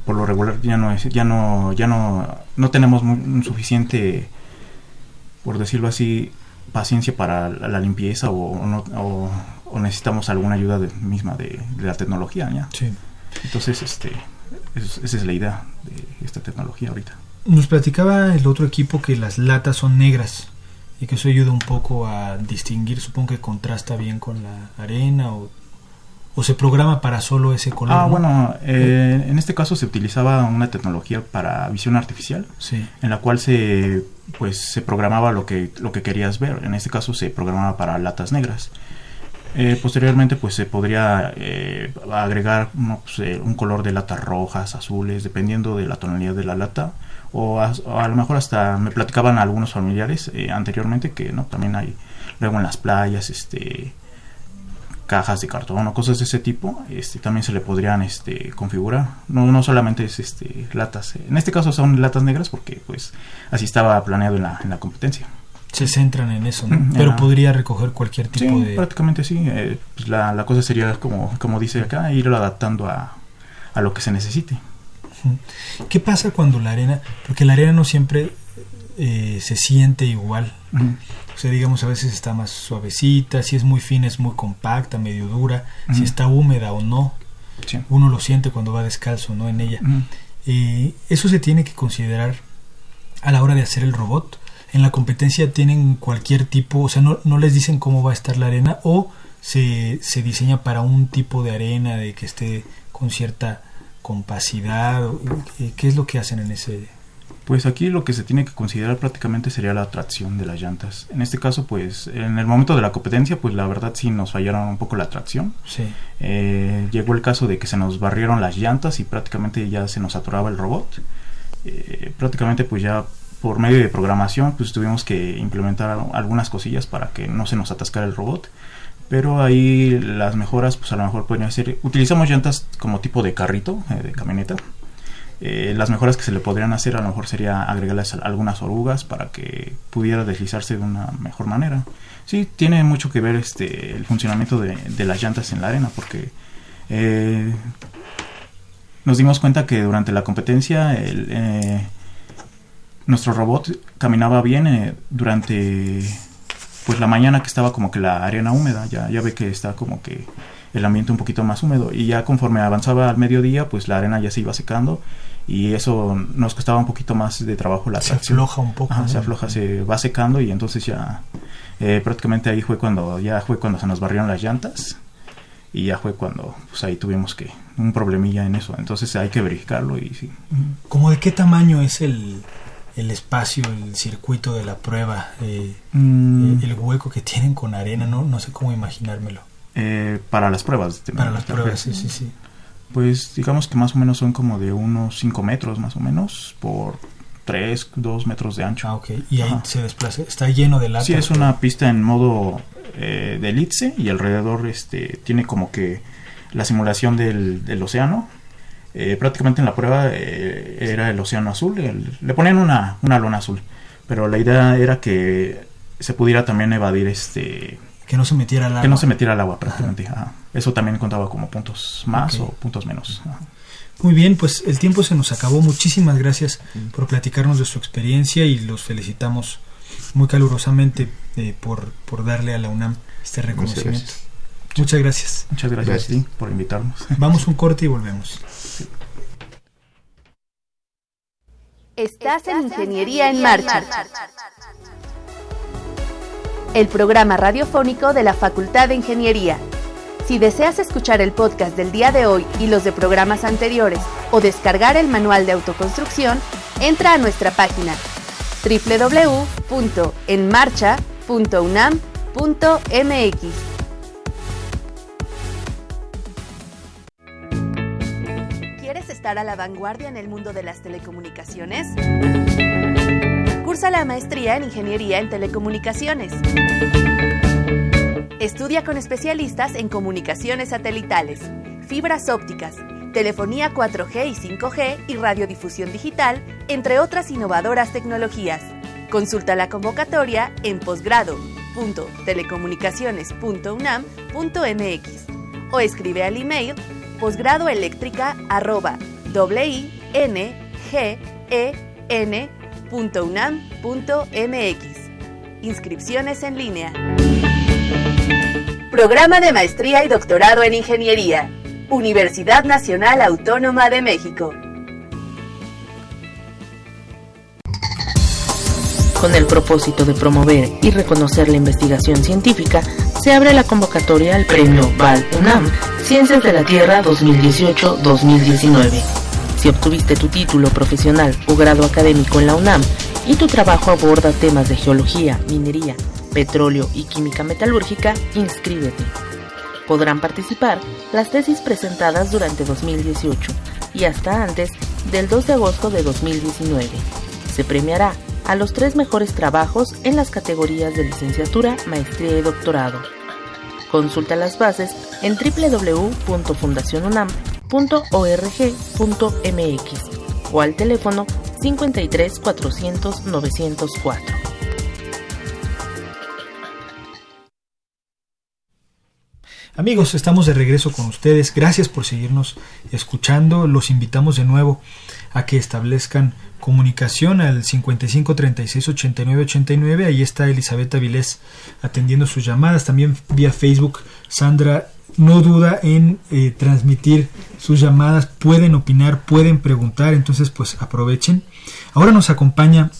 por lo regular ya no es ya no ya no no tenemos un suficiente por decirlo así paciencia para la, la limpieza o, o no- o- o necesitamos alguna ayuda de- misma de, de la tecnología ya Sí. entonces este es- esa es la idea de esta tecnología ahorita Nos platicaba el otro equipo que las latas son negras y que eso ayuda un poco a distinguir, supongo que contrasta bien con la arena o, o se programa para solo ese color. ah ¿no? bueno eh, en este caso se utilizaba una tecnología para visión artificial Sí. en la cual se pues se programaba lo que lo que querías ver en este caso se programaba para latas negras Eh, posteriormente pues se podría eh, agregar no, pues, eh, un color de latas rojas azules dependiendo de la tonalidad de la lata o a, o a lo mejor hasta me platicaban algunos familiares eh, anteriormente que no también hay luego en las playas este cajas de cartón o cosas de ese tipo este también se le podrían este configurar. No no solamente es este latas en este caso son latas negras porque pues así estaba planeado en la, en la competencia. Se centran en eso, Pero podría recoger cualquier tipo sí de... prácticamente sí eh, pues la, la cosa sería como como dice acá irlo adaptando a, a lo que se necesite. ¿Qué pasa cuando la arena, porque la arena no siempre eh, se siente igual? O sea, digamos, a veces está más suavecita, si es muy fina, es muy compacta, medio dura, si está húmeda o no. Sí. Uno lo siente cuando va descalzo, ¿no? En ella. Eh, eso se tiene que considerar a la hora de hacer el robot. En la competencia tienen cualquier tipo, o sea, no, no les dicen cómo va a estar la arena o se, se diseña para un tipo de arena de que esté con cierta compacidad. ¿Qué es lo que hacen en ese? Pues aquí lo que se tiene que considerar prácticamente sería la tracción de las llantas. En este caso, pues en el momento de la competencia, pues la verdad sí nos fallaron un poco la tracción. Sí. Eh, llegó el caso de que se nos barrieron las llantas y prácticamente ya se nos atoraba el robot. Eh, prácticamente pues ya por medio de programación pues tuvimos que implementar algunas cosillas para que no se nos atascara el robot. Pero ahí las mejoras pues a lo mejor podrían ser... Utilizamos llantas como tipo de carrito, eh, de camioneta. Eh, las mejoras que se le podrían hacer a lo mejor sería agregarles algunas orugas para que pudiera deslizarse de una mejor manera. Sí, tiene mucho que ver este el funcionamiento de, de las llantas en la arena porque eh, nos dimos cuenta que durante la competencia nuestro robot caminaba bien durante pues la mañana que estaba como que la arena húmeda ya ya ve que está como que el ambiente un poquito más húmedo. Y ya conforme avanzaba al mediodía, pues la arena ya se iba secando y eso nos costaba un poquito más de trabajo la Se afloja un poco. Se afloja, se va secando y entonces ya eh, prácticamente ahí fue cuando ya fue cuando se nos barrieron las llantas y ya fue cuando pues ahí tuvimos que un problemilla en eso. Entonces hay que verificarlo y sí. ¿Cómo de qué tamaño es el, el espacio, el circuito de la prueba, eh, Mm. el hueco que tienen con arena? No, no sé cómo imaginármelo. Eh, para las pruebas. te- Para las pruebas, sí, sí, sí. Pues digamos que más o menos son como de unos 5 metros más o menos por 3, 2 metros de ancho. Ah, ok. Y ahí Ajá. se desplaza, está lleno de lata. Sí, es una pista en modo eh, de elipse y alrededor este tiene como que la simulación del, del océano. Eh, prácticamente en la prueba eh, era el océano azul, el- le ponían una, una lona azul, pero la idea era que se pudiera también evadir este Que no se metiera al agua. que no se metiera al agua prácticamente. ajá. Eso también contaba como puntos más o puntos menos. ajá. Muy bien, pues el tiempo se nos acabó. Muchísimas gracias por platicarnos de su experiencia y los felicitamos muy calurosamente eh, por, por darle a la UNAM este reconocimiento. Muchas gracias. Muchas gracias, Gracias. a ti por invitarnos. Vamos un corte y volvemos. Estás en Ingeniería en Marcha. El programa radiofónico de la Facultad de Ingeniería. Si deseas escuchar el podcast del día de hoy y los de programas anteriores o descargar el manual de autoconstrucción, entra a nuestra página www.enmarcha.unam.mx. a la vanguardia en el mundo de las telecomunicaciones? Cursa la maestría en Ingeniería en Telecomunicaciones. Estudia con especialistas en comunicaciones satelitales, fibras ópticas, telefonía 4G y 5G y radiodifusión digital, entre otras innovadoras tecnologías. Consulta la convocatoria en posgrado.telecomunicaciones.unam.mx o escribe al email posgradoeléctrica.unam.mx. Inscripciones en línea. Programa de Maestría y Doctorado en Ingeniería. Universidad Nacional Autónoma de México. Con el propósito de promover y reconocer la investigación científica, se abre la convocatoria al Premio VAL UNAM Ciencias de la Tierra 2018-2019. Si obtuviste tu título profesional o grado académico en la UNAM y tu trabajo aborda temas de geología, minería, petróleo y química metalúrgica, inscríbete. Podrán participar las tesis presentadas durante 2018 y hasta antes del 2 de agosto de 2019. Se premiará a los tres mejores trabajos en las categorías de licenciatura, maestría y doctorado. Consulta las bases en www.fundacionunam.org.mx o al teléfono 53 400 904. Amigos, estamos de regreso con ustedes. Gracias por seguirnos escuchando. Los invitamos de nuevo a que establezcan comunicación al 55 36 89 89. Ahí está Elizabeth Avilés atendiendo sus llamadas. También vía Facebook, Sandra no duda en eh, transmitir sus llamadas. Pueden opinar, pueden preguntar. Entonces, pues aprovechen. Ahora nos acompaña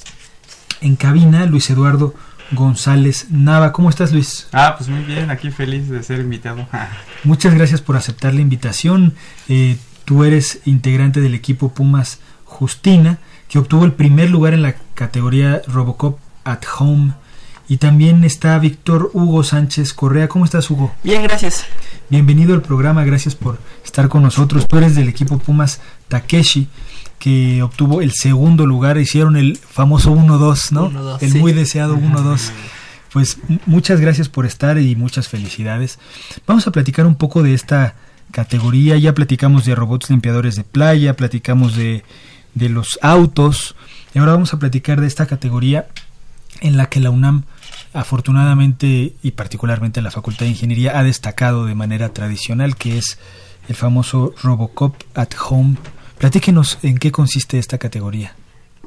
en cabina Luis Eduardo González Nava. ¿Cómo estás, Luis? Ah, pues muy bien, aquí feliz de ser invitado. Muchas gracias por aceptar la invitación. Eh, tú eres integrante del equipo Pumas Justina, que obtuvo el primer lugar en la categoría Robocop at Home. Y también está Víctor Hugo Sánchez Correa. ¿Cómo estás, Hugo? Bien, gracias. Bienvenido al programa, gracias por estar con nosotros. Tú eres del equipo Pumas Takeshi, que obtuvo el segundo lugar. Hicieron el famoso 1-2, ¿no? 1-2, el sí. muy deseado 1-2. Pues muchas gracias por estar y muchas felicidades. Vamos a platicar un poco de esta categoría. Ya platicamos de robots limpiadores de playa, platicamos de, de los autos. Y ahora vamos a platicar de esta categoría en la que la UNAM afortunadamente y particularmente la Facultad de Ingeniería ha destacado de manera tradicional que es el famoso Robocop at Home. Platíquenos en qué consiste esta categoría.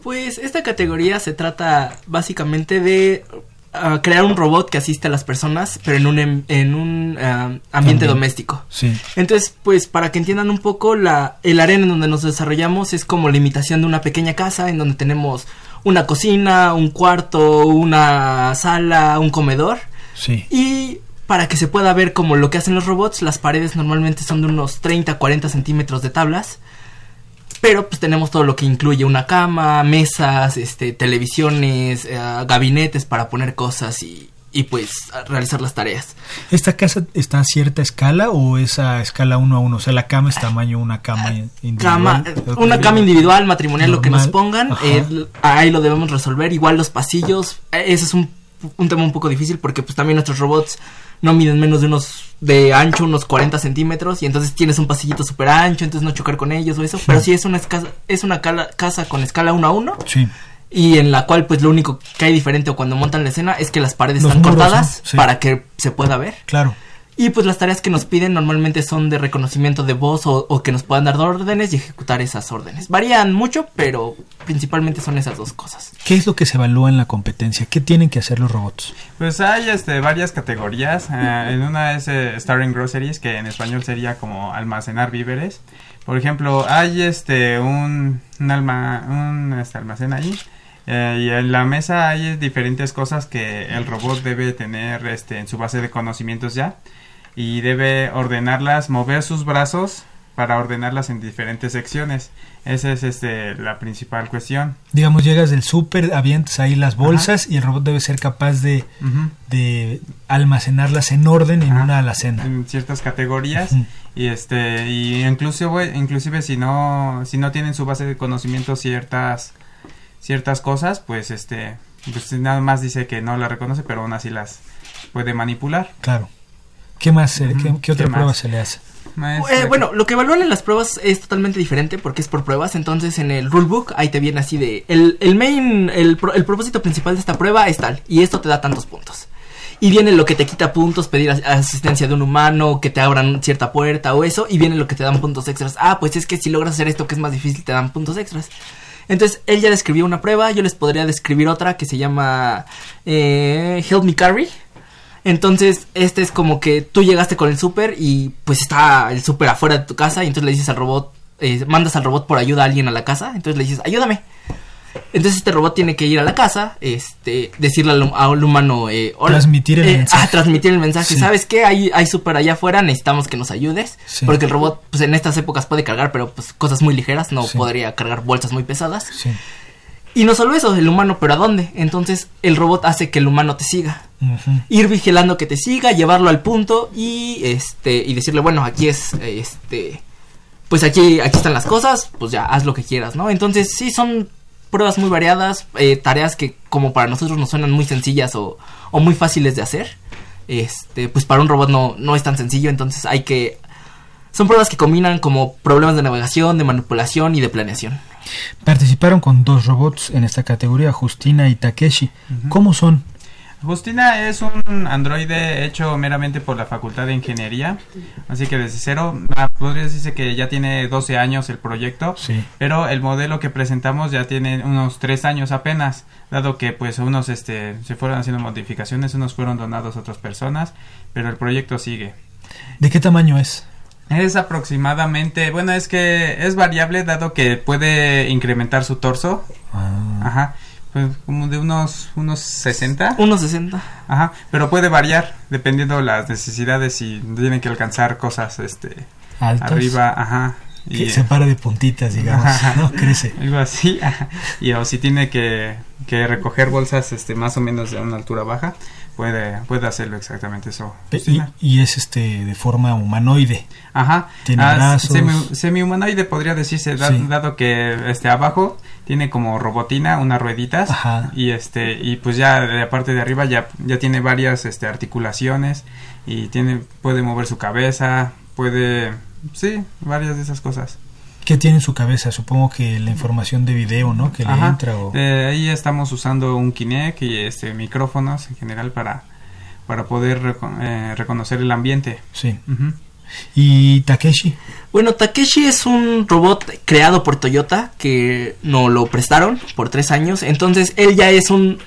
Pues esta categoría se trata básicamente de ah, crear un robot que asiste a las personas, pero en un, em- en un ah, ambiente También. doméstico. Sí. Entonces, pues para que entiendan un poco, la, el arena en donde nos desarrollamos es como la imitación de una pequeña casa en donde tenemos una cocina, un cuarto, una sala, un comedor. Sí. Y para que se pueda ver como lo que hacen los robots, las paredes normalmente son de unos 30, 40 centímetros de tablas. Pero pues tenemos todo lo que incluye una cama, mesas, este, televisiones, eh, gabinetes para poner cosas y, y pues realizar las tareas. ¿Esta casa está a cierta escala o es a escala uno a uno? O sea, la cama es tamaño una cama individual. Cama, eh, una cama individual, matrimonial, lo que nos pongan, eh, ahí lo debemos resolver. Igual los pasillos, eh, ese es un, un tema un poco difícil porque pues también nuestros robots no miden menos de unos de ancho, unos 40 centímetros y entonces tienes un pasillito súper ancho, entonces no chocar con ellos o eso. Pero sí es una, esca- es una cala- casa con escala 1 a 1 Sí. Y en la cual pues lo único que hay diferente o cuando montan la escena es que las paredes Los están muros, cortadas ¿no? Sí. para que se pueda ver. Claro. Y pues las tareas que nos piden normalmente son de reconocimiento de voz o, o que nos puedan dar órdenes y ejecutar esas órdenes. Varían mucho, pero principalmente son esas dos cosas. ¿Qué es lo que se evalúa en la competencia? ¿Qué tienen que hacer los robots? Pues hay este, varias categorías. eh, en una es eh, Storing Groceries, que en español sería como almacenar víveres. Por ejemplo, hay este un, un, alma, un este, almacén ahí. Eh, y en la mesa hay diferentes cosas que el robot debe tener este, en su base de conocimientos ya. Y debe ordenarlas, mover sus brazos para ordenarlas en diferentes secciones. Esa es este, la principal cuestión. Digamos, llegas del súper, avientas ahí las bolsas y el robot debe ser capaz de, de almacenarlas en orden en Ajá. una alacena. en ciertas categorías y este y inclusive inclusive si no si no tienen su base de conocimiento ciertas ciertas cosas pues este pues nada más dice que no la reconoce pero aún así las puede manipular Claro. ¿Qué más? qué, qué otra ¿Qué prueba más? se le hace? Eh, eh, bueno, lo que evalúan en las pruebas es totalmente diferente porque es por pruebas. Entonces en el rulebook ahí te viene así de... El, el main, el, pro- el propósito principal de esta prueba es tal. Y esto te da tantos puntos. Y viene lo que te quita puntos, pedir as- asistencia de un humano, que te abran cierta puerta o eso. Y viene lo que te dan puntos extras. Ah, pues es que si logras hacer esto que es más difícil te dan puntos extras. Entonces él ya describió una prueba, yo les podría describir otra que se llama eh, Help Me Carry. Entonces, este es como que tú llegaste con el súper y pues está el súper afuera de tu casa y entonces le dices al robot, eh, mandas al robot por ayuda a alguien a la casa, entonces le dices, ayúdame. Entonces este robot tiene que ir a la casa, este, decirle al, al humano, eh, hola, Transmitir el eh, mensaje. Ah, transmitir el mensaje. Sí. ¿Sabes qué? Hay, hay súper allá afuera, necesitamos que nos ayudes. Sí. Porque el robot, pues en estas épocas puede cargar, pero pues cosas muy ligeras, no Sí. podría cargar bolsas muy pesadas. Sí. Y no solo eso, el humano, pero ¿a dónde? Entonces el robot hace que el humano te siga ir vigilando que te siga, llevarlo al punto y este y decirle, bueno, aquí es este pues aquí aquí están las cosas, pues ya haz lo que quieras, ¿no? Entonces, sí son pruebas muy variadas, eh, tareas que como para nosotros nos suenan muy sencillas o, o muy fáciles de hacer. Este, pues para un robot no no es tan sencillo, entonces hay que son pruebas que combinan como problemas de navegación, de manipulación y de planeación. Participaron con dos robots en esta categoría, Justina y Takeshi. ¿Cómo son? Justina es un androide hecho meramente por la Facultad de Ingeniería, así que desde cero, ah, podría decirse que ya tiene 12 años el proyecto, Sí. pero el modelo que presentamos ya tiene unos 3 años apenas, dado que pues unos este, se fueron haciendo modificaciones, unos fueron donados a otras personas, pero el proyecto sigue. ¿De qué tamaño es? Es aproximadamente, bueno, es que es variable dado que puede incrementar su torso, Ah, ajá, pues como de unos, unos 60. Unos 60. Ajá, pero puede variar dependiendo las necesidades y tienen que alcanzar cosas este Altos. arriba, ajá. Que se para de puntitas, digamos, Ajá. ¿no? Crece. Algo así. ajá. Y o si tiene que, que recoger bolsas este más o menos de una altura baja, puede puede hacerlo exactamente eso. Y, y es este de forma humanoide. Ajá. Tiene Ah, brazos. semi- Semi-humanoide podría decirse, da- Sí. dado que este abajo tiene como robotina, unas rueditas. Ajá. Y este, y pues ya de la parte de arriba ya, ya tiene varias este articulaciones. Y tiene, puede mover su cabeza, puede, sí, varias de esas cosas. ¿Qué tiene en su cabeza? Supongo que la información de video, ¿no? Que le Ajá. entra o... Eh, ahí estamos usando un Kinect y este micrófonos en general para, para poder reco- eh, reconocer el ambiente. Sí. ¿Y Takeshi? Bueno, Takeshi es un robot creado por Toyota que nos lo prestaron por tres años. Entonces él ya es un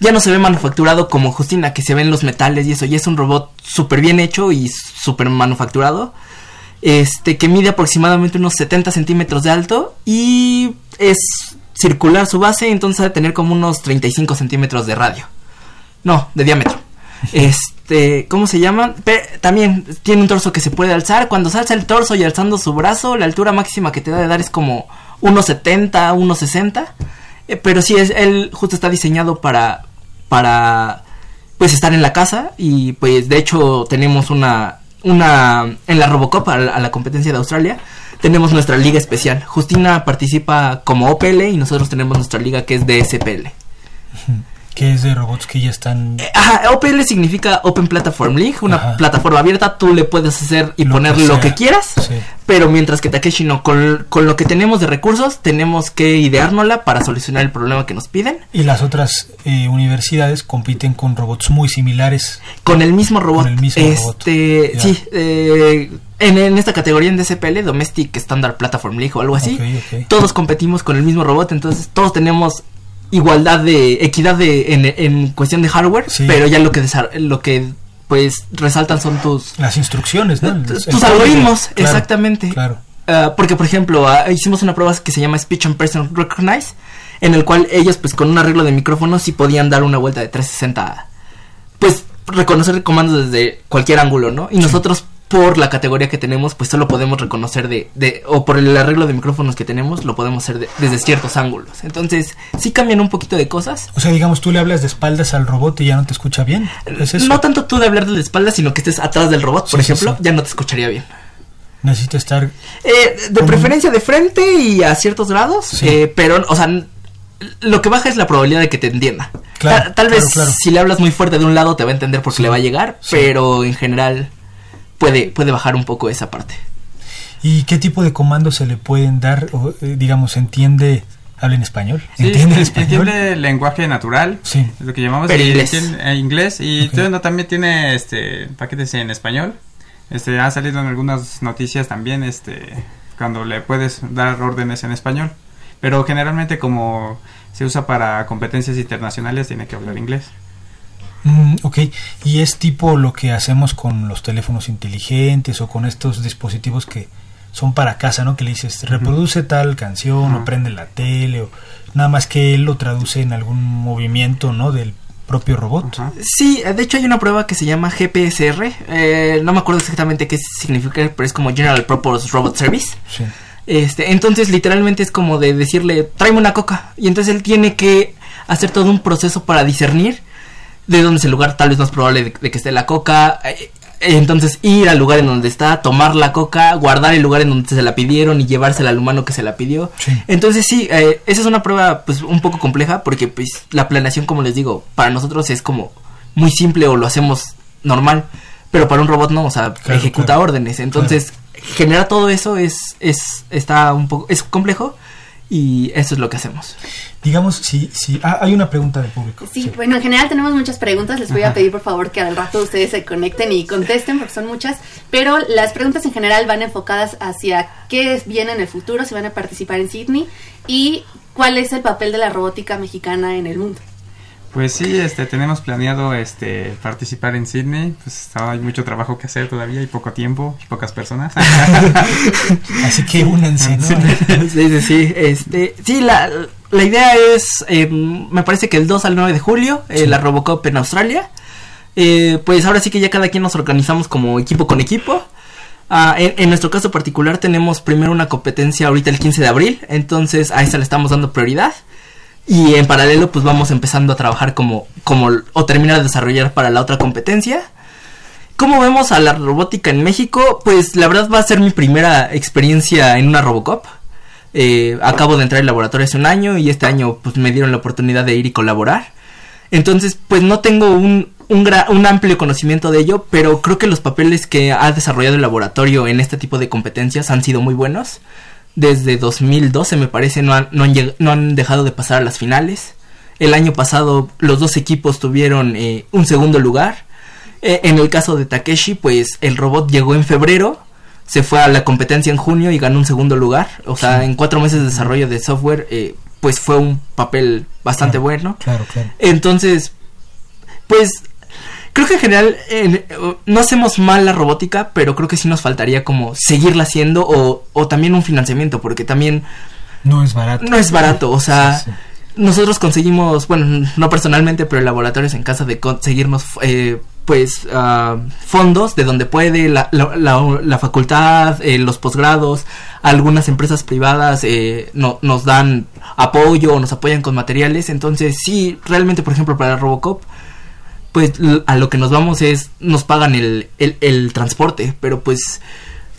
ya no se ve manufacturado como Justina, que se ven los metales y eso, y es un robot súper bien hecho y súper manufacturado. Este, que mide aproximadamente unos 70 centímetros de alto y es circular su base, entonces debe tener como unos 35 centímetros de radio. No, de diámetro. Este, ¿cómo se llama? también tiene un torso que se puede alzar. Cuando se alza el torso y alzando su brazo, la altura máxima que te da de dar es como 1.70, 1.60. Eh, pero sí, es, él justo está diseñado para, para, pues, estar en la casa. Y, pues, de hecho, tenemos una, una, en la Robocop, a la, competencia de Australia, tenemos nuestra liga especial. Justina participa como OPL y nosotros tenemos nuestra liga que es DSPL que es de robots que ya están... Ajá, OPL significa Open Platform League, una plataforma abierta, tú le puedes hacer y poner lo que quieras, pero mientras que Takeshi no, con, lo que tenemos de recursos, tenemos que ideárnosla para solucionar el problema que nos piden. Y las otras eh, universidades compiten con robots muy similares. Con el mismo robot. Con el mismo este, Sí, eh, en, esta categoría en DSPL, Domestic Standard Platform League o algo así, todos competimos con el mismo robot, entonces todos tenemos igualdad de equidad de en, cuestión de hardware, pero ya lo que lo que pues resaltan son tus las instrucciones, ¿no? tus algoritmos, exactamente. Claro. Ah, porque por ejemplo, ah, hicimos una prueba que se llama Speech and Person Recognize en el cual ellos pues con un arreglo de micrófono sí podían dar una vuelta de 360 pues reconocer comandos desde cualquier ángulo, ¿no? Y nosotros por la categoría que tenemos, pues solo podemos reconocer de, de o por el arreglo de micrófonos que tenemos, lo podemos hacer desde ciertos ángulos. Entonces, sí cambian un poquito de cosas. O sea, digamos, tú le hablas de espaldas al robot y ya no te escucha bien. No tanto tú de hablar de espaldas, sino que estés atrás del robot, por ejemplo, ya no te escucharía bien. Necesito estar... Eh, de preferencia de frente y a ciertos grados, eh, pero, o sea, lo que baja es la probabilidad de que te entienda. tal, vez si le hablas muy fuerte de un lado te va a entender porque le va a llegar, pero en general puede, puede bajar un poco esa parte. ¿Y qué tipo de comandos se le pueden dar? O, eh, digamos, ¿entiende, habla en español? ¿Entiende el español? Entiende el lenguaje natural, sí. lo que llamamos Pero inglés. Eh, inglés. Y también tiene este paquetes en español. Este ha salido en algunas noticias también este cuando le puedes dar órdenes en español. Pero generalmente como se usa para competencias internacionales tiene que hablar inglés. Mm, ok, y es tipo lo que hacemos con los teléfonos inteligentes o con estos dispositivos que son para casa, ¿no? Que le dices, reproduce tal canción o prende la tele o nada más que él lo traduce en algún movimiento, ¿no? Del propio robot. Sí, de hecho hay una prueba que se llama GPSR, eh, no me acuerdo exactamente qué significa, pero es como General Purpose Robot Service. Sí. Este, entonces literalmente es como de decirle, tráeme una coca. Y entonces él tiene que hacer todo un proceso para discernir de dónde es el lugar tal vez más probable de, que esté la coca. Eh, entonces ir al lugar en donde está, tomar la coca, guardar el lugar en donde se la pidieron y llevársela al humano que se la pidió. Entonces sí, eh, esa es una prueba pues un poco compleja porque pues la planeación como les digo, para nosotros es como muy simple o lo hacemos normal, pero para un robot no, o sea, ejecuta órdenes. Entonces generar todo eso es, es, está un poco, es complejo y eso es lo que hacemos. Digamos, si, si ah, hay una pregunta del público. Sí, bueno, en general tenemos muchas preguntas. Les voy a pedir por favor que al rato ustedes se conecten y contesten porque son muchas. Pero las preguntas en general van enfocadas hacia qué viene en el futuro, si van a participar en Sydney y cuál es el papel de la robótica mexicana en el mundo. Pues sí, este, tenemos planeado este, participar en Sydney. Pues hay mucho trabajo que hacer todavía y poco tiempo y pocas personas. Así que únanse, ¿no? Sí, sí, sí. Este, sí, la, la idea es, eh, me parece que el 2 al 9 de julio, eh, la Robocop en Australia. Eh, pues ahora sí que ya cada quien nos organizamos como equipo con equipo. Ah, en, en, nuestro caso particular tenemos primero una competencia ahorita el 15 de abril, entonces a esa le estamos dando prioridad. Y en paralelo, pues vamos empezando a trabajar como, como, o terminar de desarrollar para la otra competencia. ¿Cómo vemos a la robótica en México? Pues la verdad va a ser mi primera experiencia en una Robocop. Eh, acabo de entrar al laboratorio hace un año y este año pues me dieron la oportunidad de ir y colaborar. Entonces, pues no tengo un, un, un, amplio conocimiento de ello, pero creo que los papeles que ha desarrollado el laboratorio en este tipo de competencias han sido muy buenos desde 2012 me parece no han, no han, no han dejado de pasar a las finales. El año pasado los dos equipos tuvieron eh, un segundo lugar. Eh, en el caso de Takeshi, pues el robot llegó en febrero, se fue a la competencia en junio y ganó un segundo lugar. O sea, en cuatro meses de desarrollo de software, eh, pues fue un papel bastante bueno. Claro, claro. Entonces, pues creo que en general en- no hacemos mal la robótica, pero creo que sí nos faltaría como seguirla haciendo o, o también un financiamiento, porque también No es barato. no es barato, o sea, Sí, sí. nosotros conseguimos, bueno, no personalmente, pero laboratorios en casa de conseguirnos, eh, pues, ah, fondos de donde puede, la, la, la- la facultad, eh, los posgrados, algunas empresas privadas eh, no- nos dan apoyo, nos apoyan con materiales, entonces sí, realmente, por ejemplo, para Robocop, pues a lo que nos vamos es, nos pagan el, el, el transporte, pero pues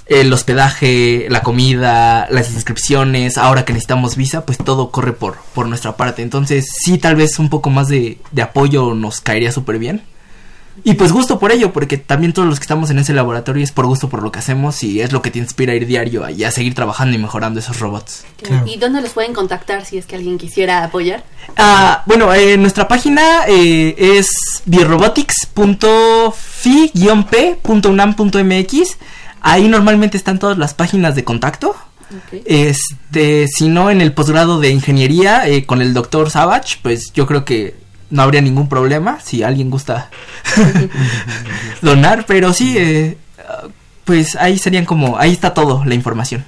el hospedaje, la comida, las inscripciones, ahora que necesitamos visa, pues todo corre por, por nuestra parte. Entonces sí, tal vez un poco más de, de apoyo nos caería súper bien. Y pues gusto por ello, porque también todos los que estamos en ese laboratorio es por gusto por lo que hacemos y es lo que te inspira a ir diario y a seguir trabajando y mejorando esos robots. ¿Y dónde los pueden contactar si es que alguien quisiera apoyar? Ah, bueno, eh, nuestra página eh, es biorobotics.fi-p.unam.mx. Ahí normalmente están todas las páginas de contacto. Este, si no, en el posgrado de ingeniería eh, con el doctor Savage, pues yo creo que no habría ningún problema si alguien gusta donar, pero sí, eh, pues ahí serían como, ahí está todo la información.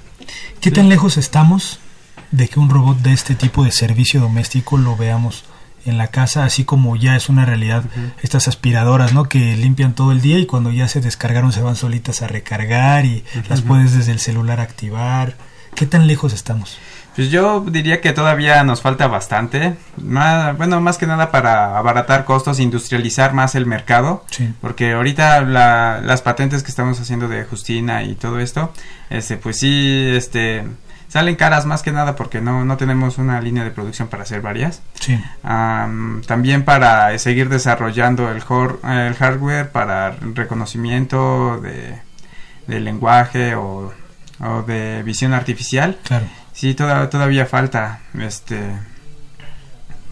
¿Qué tan lejos estamos de que un robot de este tipo de servicio doméstico lo veamos en la casa, así como ya es una realidad estas aspiradoras, ¿no? Que limpian todo el día y cuando ya se descargaron se van solitas a recargar y las puedes desde el celular activar. ¿Qué tan lejos estamos? Pues yo diría que todavía nos falta bastante. Más, bueno, más que nada para abaratar costos, industrializar más el mercado. Sí. Porque ahorita la- las patentes que estamos haciendo de Justina y todo esto, este, pues sí, este, salen caras más que nada porque no, no tenemos una línea de producción para hacer varias. Sí. Am, también para seguir desarrollando el, hor- el hardware para reconocimiento de, de lenguaje o, o de visión artificial. Claro. Sí, toda- todavía falta. Este.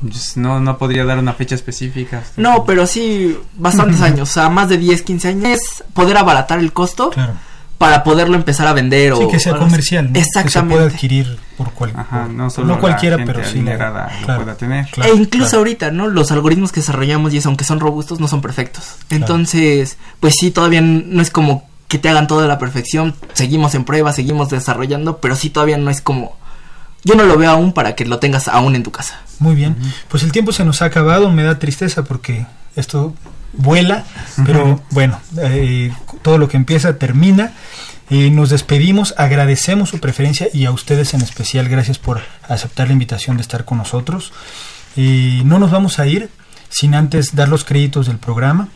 pues, No, no podría dar una fecha específica. No, pero sí bastantes años, o sea, más de 10, 15 años. Es poder abaratar el costo Claro. para poderlo empezar a vender Sí, o que sea comercial, ¿no? Que se Exactamente. pueda adquirir por cual, Ajá, no solo no la cualquiera, gente pero sí la- claro. pueda tener. Claro, e incluso claro. ahorita, ¿no? Los algoritmos que desarrollamos y eso, aunque son robustos, no son perfectos. Entonces, pues sí, todavía no es como que te hagan todo a la perfección. Seguimos en prueba, seguimos desarrollando, pero sí todavía no es como... Yo no lo veo aún para que lo tengas aún en tu casa. Muy bien. Pues el tiempo se nos ha acabado, me da tristeza porque esto vuela, pero bueno, eh, todo lo que empieza termina. Eh, nos despedimos, agradecemos su preferencia y a ustedes en especial gracias por aceptar la invitación de estar con nosotros. Eh, no nos vamos a ir sin antes dar los créditos del programa.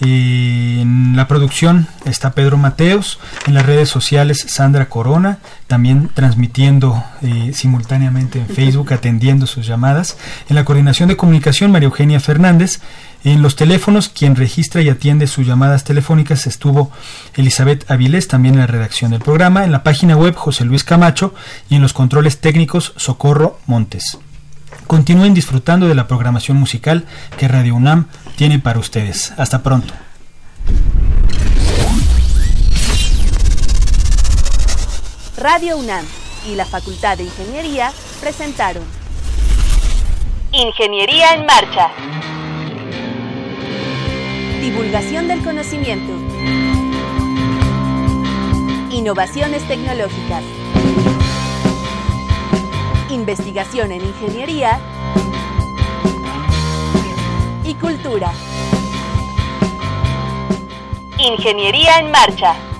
En la producción está Pedro Mateos, en las redes sociales Sandra Corona, también transmitiendo eh, simultáneamente en Facebook, atendiendo sus llamadas. En la coordinación de comunicación María Eugenia Fernández. En los teléfonos, quien registra y atiende sus llamadas telefónicas estuvo Elizabeth Avilés, también en la redacción del programa. En la página web José Luis Camacho y en los controles técnicos Socorro Montes. Continúen disfrutando de la programación musical que Radio UNAM tiene para ustedes. Hasta pronto. Radio UNAM y la Facultad de Ingeniería presentaron Ingeniería en Marcha. Divulgación del conocimiento. Innovaciones tecnológicas. Investigación en ingeniería Ingeniería en Marcha.